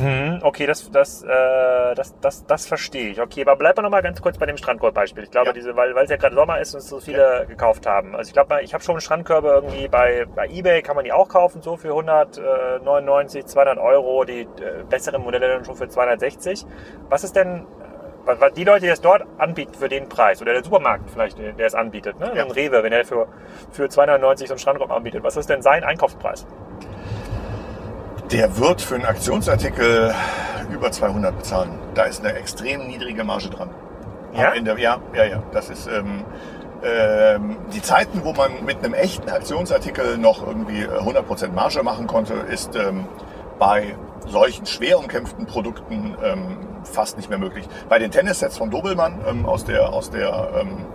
A: Hm, okay, das, das, äh, das, das, das verstehe ich. Okay, aber bleib mal noch mal ganz kurz bei dem Strandkorb-Beispiel. Ich glaube,
B: Ja.
A: diese, weil, weil es ja gerade Sommer ist und es so viele gekauft haben. Also ich glaube, ich habe schon Strandkörbe irgendwie bei, bei eBay kann man die auch kaufen, so für 199, 200 Euro. Die äh, besseren Modelle dann schon für 260. Was ist denn, äh, was, die Leute, die das dort anbieten für den Preis oder der Supermarkt vielleicht, der der es anbietet, ne?
B: Ja.
A: so ein Rewe, wenn er für, für 290 so einen Strandkorb anbietet, was ist denn sein Einkaufspreis?
B: Der wird für einen Aktionsartikel über 200 bezahlen. Da ist eine extrem niedrige Marge dran.
A: Ja?
B: Ende, ja, ja, ja. Das ist ähm, ähm, die Zeiten, wo man mit einem echten Aktionsartikel noch irgendwie äh, 100% Marge machen konnte, ist ähm, bei solchen schwer umkämpften Produkten ähm, fast nicht mehr möglich. Bei den Tennissets von Dobelmann ähm, aus der aus der ähm,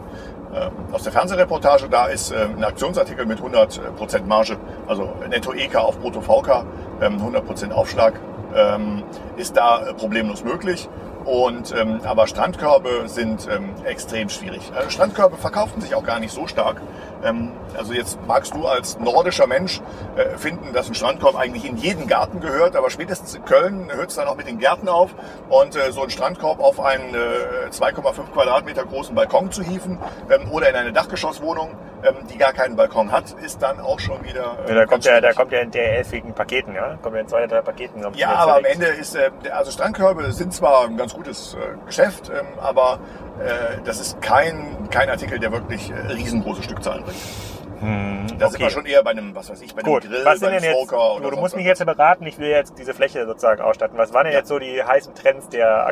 B: aus der Fernsehreportage, da ist ähm, ein Aktionsartikel mit 100% Marge, also Netto EK auf Brutto VK, ähm, 100% Aufschlag, ähm, ist da äh, problemlos möglich. Und, ähm, aber Strandkörbe sind ähm, extrem schwierig. Äh, Strandkörbe verkaufen sich auch gar nicht so stark. Ähm, also jetzt magst du als nordischer Mensch äh, finden, dass ein Strandkorb eigentlich in jeden Garten gehört, aber spätestens in Köln hört es dann auch mit den Gärten auf. Und äh, so ein Strandkorb auf einen äh, 2,5 Quadratmeter großen Balkon zu hieven ähm, oder in eine Dachgeschosswohnung, ähm, die gar keinen Balkon hat, ist dann auch schon wieder.
A: Ja,
B: äh,
A: da
B: ganz
A: kommt ja, da kommt ja in der elfigen Paketen, ja? Kommt ja in zwei, drei Paketen.
B: Ja, aber am. Ende ist, äh, also Strandkörbe sind zwar ein ganz gutes äh, Geschäft, ähm, aber äh, das ist kein, kein Artikel, der wirklich äh, riesengroße Stückzahlen bringt.
A: Hm,
B: Da sind
A: okay.
B: wir schon eher bei einem, was weiß ich, bei einem
A: Gut,
B: Grill,
A: was
B: bei
A: sind
B: einem
A: denn jetzt,
B: Smoker oder
A: du musst mich jetzt beraten, ich will jetzt diese Fläche sozusagen ausstatten. Was waren denn
B: Ja.
A: jetzt so die heißen Trends der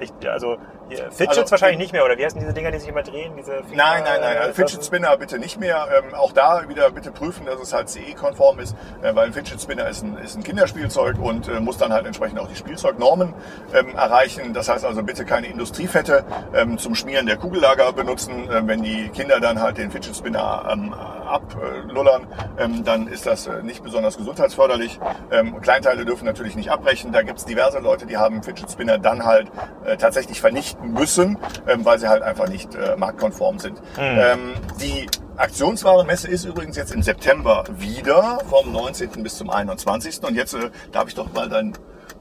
A: ich, also hier, Fidgets
B: Also,
A: wahrscheinlich
B: in-
A: nicht mehr, oder wie heißen diese Dinger, die sich immer drehen? Diese Finger-
B: Nein, nein, nein. Also
A: äh,
B: Fidget Spinner bitte nicht mehr. Ähm, auch da wieder bitte prüfen, dass es halt CE-konform ist, äh, weil ein Fidget Spinner ist ein, ist ein Kinderspielzeug und äh, muss dann halt entsprechend auch die Spielzeugnormen ähm, erreichen. Das heißt also bitte keine Industriefette ähm, zum Schmieren der Kugellager benutzen. Ähm, wenn die Kinder dann halt den Fidget Spinner ähm, ablullern, ähm, dann ist das äh, nicht besonders gesundheitsförderlich. Ähm, Kleinteile dürfen natürlich nicht abbrechen. Da gibt es diverse Leute, die haben Fidget Spinner dann halt äh, tatsächlich vernichten müssen, ähm, weil sie halt einfach nicht äh, marktkonform sind. Ähm, die Aktionswarenmesse ist übrigens jetzt im September wieder, vom 19. bis zum 21. Und jetzt äh, darf ich doch mal deinen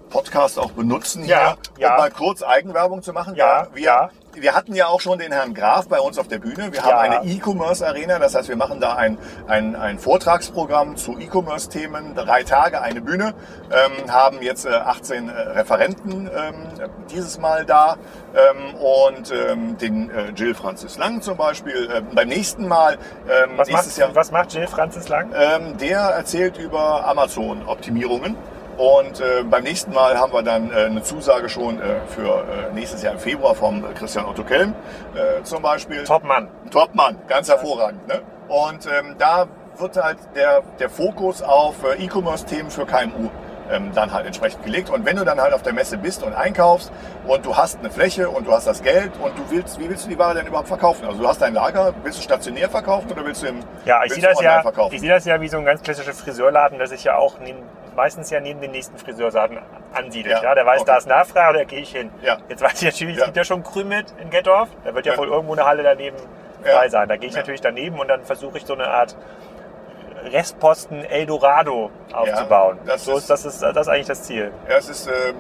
B: Podcast auch benutzen
A: Ja,
B: hier,
A: ja.
B: um mal kurz Eigenwerbung zu machen.
A: Ja,
B: wir,
A: ja.
B: Wir hatten ja auch schon den Herrn Graf bei uns auf der Bühne. Wir haben
A: Ja.
B: eine E-Commerce Arena, das heißt, wir machen da ein, ein, ein Vortragsprogramm zu E-Commerce-Themen, drei Tage, eine Bühne, ähm, haben jetzt äh, 18 äh, Referenten ähm, dieses Mal da ähm, und ähm, den äh, Jill Francis Lang zum Beispiel. Äh, beim nächsten Mal, ähm,
A: Was macht,
B: Jahr,
A: was macht Jill Francis Lang?
B: ähm, der erzählt über Amazon-Optimierungen. Und äh, beim nächsten Mal haben wir dann äh, eine Zusage schon äh, für äh, nächstes Jahr im Februar vom äh, Christian Otto Kelm äh, zum Beispiel.
A: Top Mann.
B: Topmann, ganz hervorragend. Ne? Und ähm, da wird halt der, der Fokus auf äh, E-Commerce-Themen für KMU ähm, dann halt entsprechend gelegt. Und wenn du dann halt auf der Messe bist und einkaufst und du hast eine Fläche und du hast das Geld und du willst, wie willst du die Ware denn überhaupt verkaufen? Also du hast dein Lager, willst du stationär verkaufen oder willst du im
A: Ja, ich sehe das ja,
B: verkaufen?
A: ich sehe das ja wie so ein ganz klassischer Friseurladen, der sich ja auch neben, meistens ja neben den nächsten Friseurladen ansiedelt. Ja,
B: Ja,
A: der weiß,
B: okay.
A: da ist Nachfrage, da gehe ich hin.
B: Ja.
A: Jetzt weiß ich natürlich, es gibt ja schon Krümit in Gettorf, da wird ja, wohl irgendwo eine Halle daneben frei sein. Da gehe ich natürlich daneben und dann versuche ich so eine Art Restposten Eldorado aufzubauen.
B: das
A: so
B: ist-
A: ist das, ist das ist eigentlich das Ziel.
B: Ja, es ist, ähm,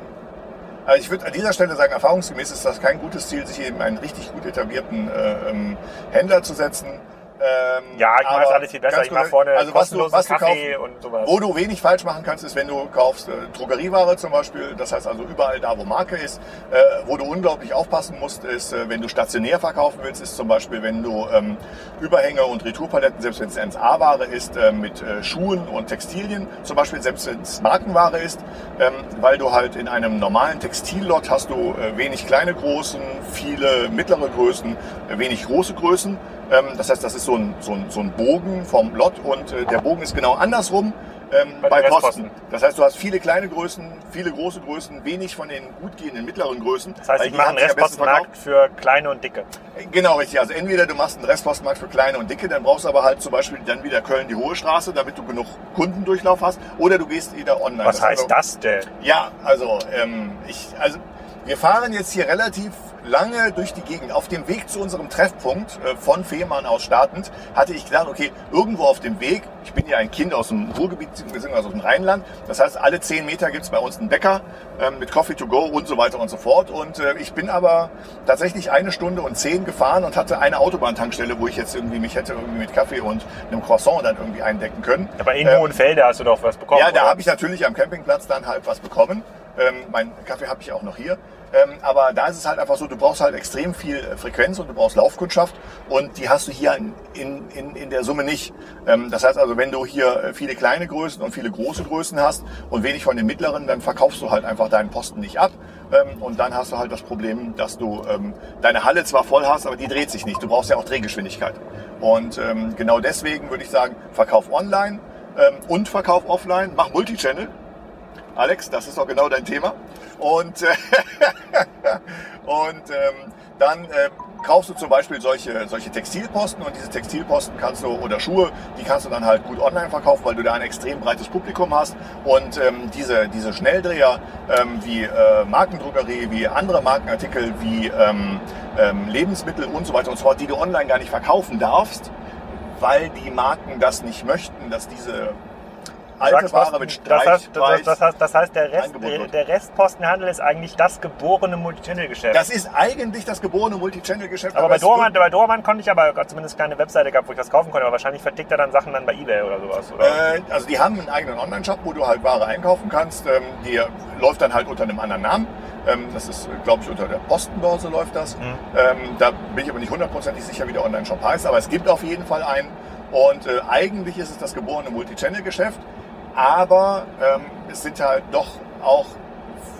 B: also ich würde an dieser Stelle sagen, erfahrungsgemäß ist das kein gutes Ziel, sich eben einen richtig gut etablierten äh, ähm, Händler zu setzen. Ähm,
A: Ja, ich mache alles viel besser. Ich mache vorne
B: also was du, was du
A: Kaffee
B: kaufen,
A: und sowas.
B: Wo du wenig falsch machen kannst, ist, wenn du kaufst äh, Drogerieware zum Beispiel. Das heißt also überall da, wo Marke ist. Äh, wo du unglaublich aufpassen musst, ist, äh, wenn du stationär verkaufen willst, ist zum Beispiel, wenn du ähm, Überhänge und Retourpaletten, selbst wenn es 1A-Ware ist, äh, mit äh, Schuhen und Textilien, zum Beispiel selbst wenn es Markenware ist, ähm, weil du halt in einem normalen Textillot hast du äh, wenig kleine Größen, viele mittlere Größen, wenig große Größen. Ähm, das heißt, das ist so ein, so ein, so ein Bogen vom Lot und äh, der Bogen ist genau andersrum ähm,
A: Bei
B: bei.
A: Restposten.
B: Das heißt, du hast viele kleine Größen, viele große Größen, wenig von den gut gehenden mittleren Größen.
A: das heißt, ich mache einen. Restpostenmarkt für kleine und dicke.
B: Genau, richtig. Also entweder du machst einen Restpostenmarkt für kleine und dicke, dann brauchst du aber halt zum Beispiel dann wieder Köln die Hohe Straße, damit du genug Kundendurchlauf hast. Oder du gehst wieder online.
A: Was heißt
B: also,
A: das denn?
B: Ja, also ähm, ich, also wir fahren jetzt hier relativ lange durch die Gegend. Auf dem Weg zu unserem Treffpunkt äh, von Fehmarn aus startend hatte ich gedacht, okay, irgendwo auf dem Weg ich bin ja ein Kind aus dem Ruhrgebiet, beziehungsweise aus dem Rheinland. Das heißt, alle zehn Meter gibt es bei uns einen Bäcker ähm, mit Coffee to go und so weiter und so fort. Und äh, ich bin aber tatsächlich eine Stunde und zehn gefahren und hatte eine Autobahntankstelle, wo ich jetzt irgendwie mich hätte irgendwie mit Kaffee und einem Croissant dann irgendwie eindecken können.
A: Aber in ähm, Hohenfelde hast du doch was bekommen.
B: Ja, da habe ich natürlich am Campingplatz dann halt was bekommen. Ähm, mein Kaffee habe ich auch noch hier. Ähm, aber da ist es halt einfach so, du brauchst halt extrem viel äh, Frequenz und du brauchst Laufkundschaft und die hast du hier in, in, in der Summe nicht. Ähm, das heißt also, wenn du hier äh, viele kleine Größen und viele große Größen hast und wenig von den mittleren, dann verkaufst du halt einfach deinen Posten nicht ab. Ähm, und dann hast du halt das Problem, dass du ähm, deine Halle zwar voll hast, aber die dreht sich nicht. Du brauchst ja auch Drehgeschwindigkeit. Und ähm, genau deswegen würde ich sagen, verkauf online ähm, und verkauf offline, mach Multichannel. Alex, das ist doch genau dein Thema. Und, äh, [LAUGHS] und ähm, dann äh, kaufst du zum Beispiel solche, solche Textilposten und diese Textilposten kannst du oder Schuhe, die kannst du dann halt gut online verkaufen, weil du da ein extrem breites Publikum hast und ähm, diese, diese Schnelldreher ähm, wie äh, Markendruckerie, wie andere Markenartikel, wie ähm, ähm, Lebensmittel und so weiter und so fort, die du online gar nicht verkaufen darfst, weil die Marken das nicht möchten, dass diese alte Ware mit
A: Streich, das heißt, das, das, heißt, das heißt, der, Rest, der Restpostenhandel ist eigentlich das geborene Multichannel-Geschäft.
B: Das ist eigentlich das geborene Multichannel-Geschäft.
A: Aber, bei Dormann, bei Dormann konnte ich aber zumindest keine Webseite gehabt, wo ich das kaufen konnte. Aber wahrscheinlich vertickt er dann Sachen dann bei Ebay oder sowas. Oder?
B: Äh, also die haben einen eigenen Online-Shop, wo du halt Ware einkaufen kannst. Ähm, die läuft dann halt unter einem anderen Namen. Ähm, das ist, glaube ich, unter der Postenbörse läuft das. Mhm. Ähm, da bin ich aber nicht hundertprozentig sicher, wie der Online-Shop heißt. Aber es gibt auf jeden Fall einen. Und äh, eigentlich ist es das geborene Multichannel-Geschäft aber ähm, es sind halt doch auch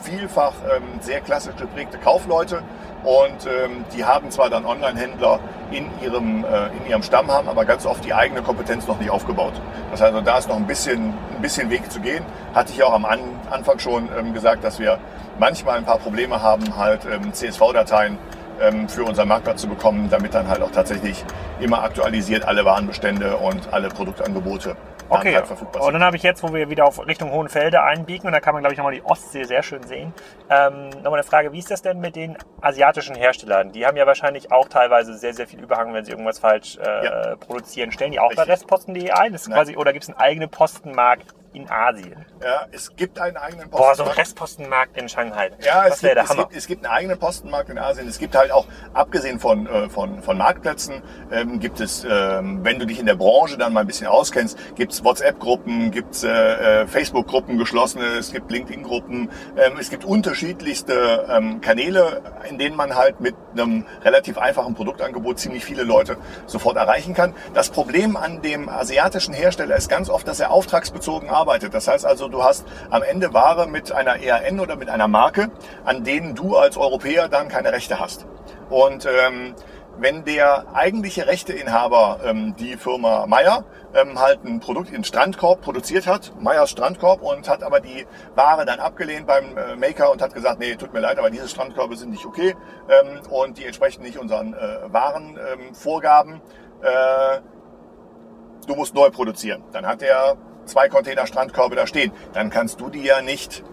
B: vielfach ähm, sehr klassisch geprägte Kaufleute und ähm, die haben zwar dann Online-Händler in ihrem, äh, in ihrem Stamm, haben aber ganz oft die eigene Kompetenz noch nicht aufgebaut. Das heißt, da ist noch ein bisschen, ein bisschen Weg zu gehen. Hatte ich auch am An Anfang schon ähm, gesagt, dass wir manchmal ein paar Probleme haben, halt ähm, CSV-Dateien ähm, für unseren Marktplatz zu bekommen, damit dann halt auch tatsächlich immer aktualisiert alle Warenbestände und alle Produktangebote
A: Okay, halt und dann habe ich jetzt, wo wir wieder auf Richtung Hohenfelde einbiegen, und da kann man, glaube ich, nochmal die Ostsee sehr schön sehen, ähm, nochmal eine Frage, wie ist das denn mit den asiatischen Herstellern? Die haben ja wahrscheinlich auch teilweise sehr, sehr viel Überhang, wenn sie irgendwas falsch äh, ja. produzieren. Stellen die auch Richtig. bei Restposten.de ein? Ist quasi, oder gibt es einen eigenen Postenmarkt in Asien?
B: Ja, es gibt einen eigenen
A: Postenmarkt. Boah, so ein Restpostenmarkt in Shanghai.
B: Ja, es gibt, es, gibt, es gibt einen eigenen Postenmarkt in Asien. Es gibt halt auch, abgesehen von, äh, von, von Marktplätzen, ähm, gibt es, ähm, wenn du dich in der Branche dann mal ein bisschen auskennst, gibt es WhatsApp-Gruppen, gibt es äh, äh, Facebook-Gruppen geschlossene, es gibt LinkedIn-Gruppen, ähm, es gibt unterschiedlichste ähm, Kanäle, in denen man halt mit einem relativ einfachen Produktangebot ziemlich viele Leute sofort erreichen kann. Das Problem an dem asiatischen Hersteller ist ganz oft, dass er auftragsbezogen arbeitet. Das heißt also, du hast am Ende Ware mit einer ERN oder mit einer Marke, an denen du als Europäer dann keine Rechte hast. Und ähm, wenn der eigentliche Rechteinhaber, ähm, die Firma Meyer, ähm, halt ein Produkt in Strandkorb produziert hat, Meyers Strandkorb, und hat aber die Ware dann abgelehnt beim äh, Maker und hat gesagt, nee, tut mir leid, aber diese Strandkörbe sind nicht okay ähm, und die entsprechen nicht unseren äh, Warenvorgaben. Ähm, äh, du musst neu produzieren. Dann hat er zwei Container Strandkörbe da stehen. Dann kannst du die ja nicht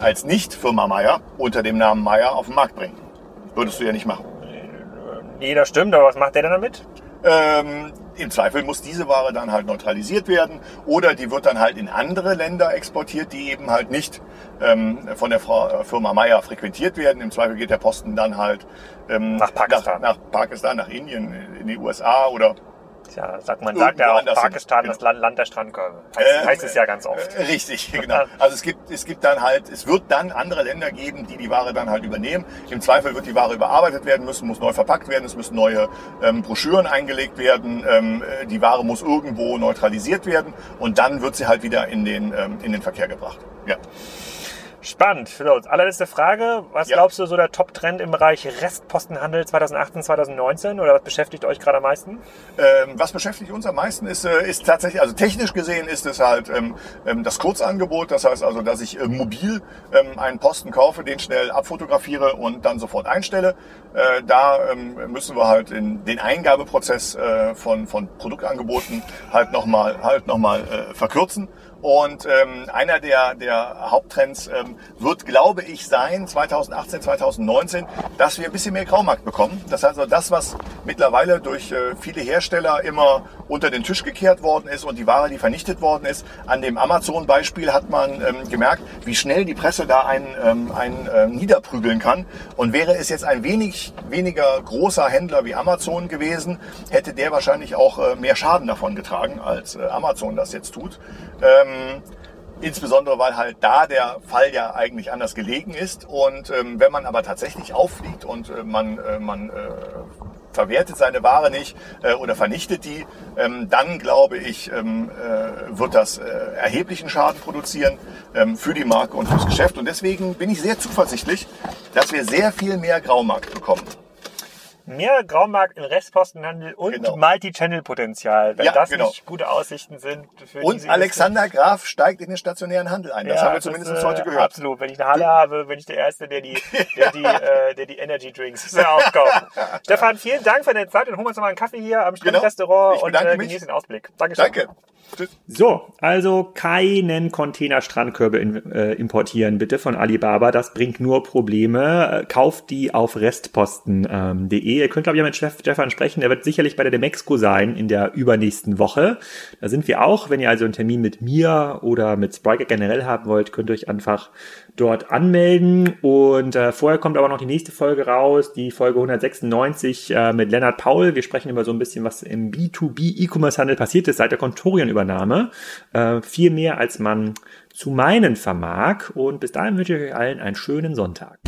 B: als Nicht-Firma Meier unter dem Namen Meier auf den Markt bringen. Würdest du ja nicht machen.
A: Nee, das stimmt, aber was macht der denn damit?
B: Ähm, Im Zweifel muss diese Ware dann halt neutralisiert werden oder die wird dann halt in andere Länder exportiert, die eben halt nicht ähm, von der äh, Firma Meyer frequentiert werden. Im Zweifel geht der Posten dann halt
A: ähm, nach Pakistan,
B: nach, nach Pakistan, nach Indien, in die USA oder
A: ja, sagt man sagt ja auch Pakistan genau. das Land, Land der Strandkörbe. Heißt, äh, heißt, es ja ganz oft.
B: Äh, richtig, [LAUGHS] genau. Also es gibt, es gibt dann halt, es wird dann andere Länder geben, die die Ware dann halt übernehmen. Im Zweifel wird die Ware überarbeitet werden müssen, muss neu verpackt werden, es müssen neue ähm, Broschüren eingelegt werden, ähm, äh, die Ware muss irgendwo neutralisiert werden und dann wird sie halt wieder in den, ähm, in den Verkehr gebracht. Ja.
A: Spannend. So, allerletzte Frage. Was ja. glaubst du, so der Top-Trend im Bereich Restpostenhandel 2018, 2019? Oder was beschäftigt euch gerade am meisten?
B: Ähm, was beschäftigt uns am meisten ist, äh, ist tatsächlich, also technisch gesehen ist es halt ähm, ähm, das Kurzangebot. Das heißt also, dass ich äh, mobil ähm, einen Posten kaufe, den schnell abfotografiere und dann sofort einstelle. Äh, da ähm, müssen wir halt in den Eingabeprozess äh, von, von Produktangeboten halt nochmal halt noch mal, äh, verkürzen. Und ähm, einer der, der Haupttrends ähm, wird, glaube ich, sein 2018, 2019, dass wir ein bisschen mehr Graumarkt bekommen. Das heißt also das, was mittlerweile durch äh, viele Hersteller immer unter den Tisch gekehrt worden ist und die Ware, die vernichtet worden ist. An dem Amazon-Beispiel hat man ähm, gemerkt, wie schnell die Presse da einen, ähm, einen äh, niederprügeln kann. Und wäre es jetzt ein wenig weniger großer Händler wie Amazon gewesen, hätte der wahrscheinlich auch äh, mehr Schaden davon getragen, als äh, Amazon das jetzt tut. Ähm, insbesondere weil halt da der Fall ja eigentlich anders gelegen ist. Und ähm, wenn man aber tatsächlich auffliegt und äh, man, äh, man äh, verwertet seine Ware nicht äh, oder vernichtet die, ähm, dann glaube ich, ähm, äh, wird das äh, erheblichen Schaden produzieren ähm, für die Marke und fürs Geschäft. Und deswegen bin ich sehr zuversichtlich, dass wir sehr viel mehr Graumarkt bekommen
A: mehr Graumarkt im Restpostenhandel und genau. Multi-Channel-Potenzial, wenn ja, das genau. nicht gute Aussichten sind.
B: Für und Alexander Liste. Graf steigt in den stationären Handel ein. Das ja, haben wir zumindest ist, heute gehört.
A: Absolut. Wenn ich eine Halle habe, bin ich der Erste, der die, der die, [LAUGHS] äh, der die Energy Drinks [LAUGHS] aufkauft. Stefan, vielen Dank für deine Zeit und holen wir uns noch mal einen Kaffee hier am Strandrestaurant genau. und äh, genießen den Ausblick. Dankeschön. Danke. So, also keinen Container Strandkörbe in, äh, importieren bitte von Alibaba. Das bringt nur Probleme. Kauft die auf restposten.de. Ähm, Ihr könnt, glaube ich, ja mit Stefan sprechen. Der wird sicherlich bei der Demexco sein in der übernächsten Woche. Da sind wir auch. Wenn ihr also einen Termin mit mir oder mit Spriker generell haben wollt, könnt ihr euch einfach dort anmelden. Und äh, vorher kommt aber noch die nächste Folge raus, die Folge 196 äh, mit Lennart Paul. Wir sprechen über so ein bisschen, was im B2B E-Commerce-Handel passiert ist seit der Contorion-Übernahme. Äh, viel mehr, als man zu meinen vermag. Und bis dahin wünsche ich euch allen einen schönen Sonntag.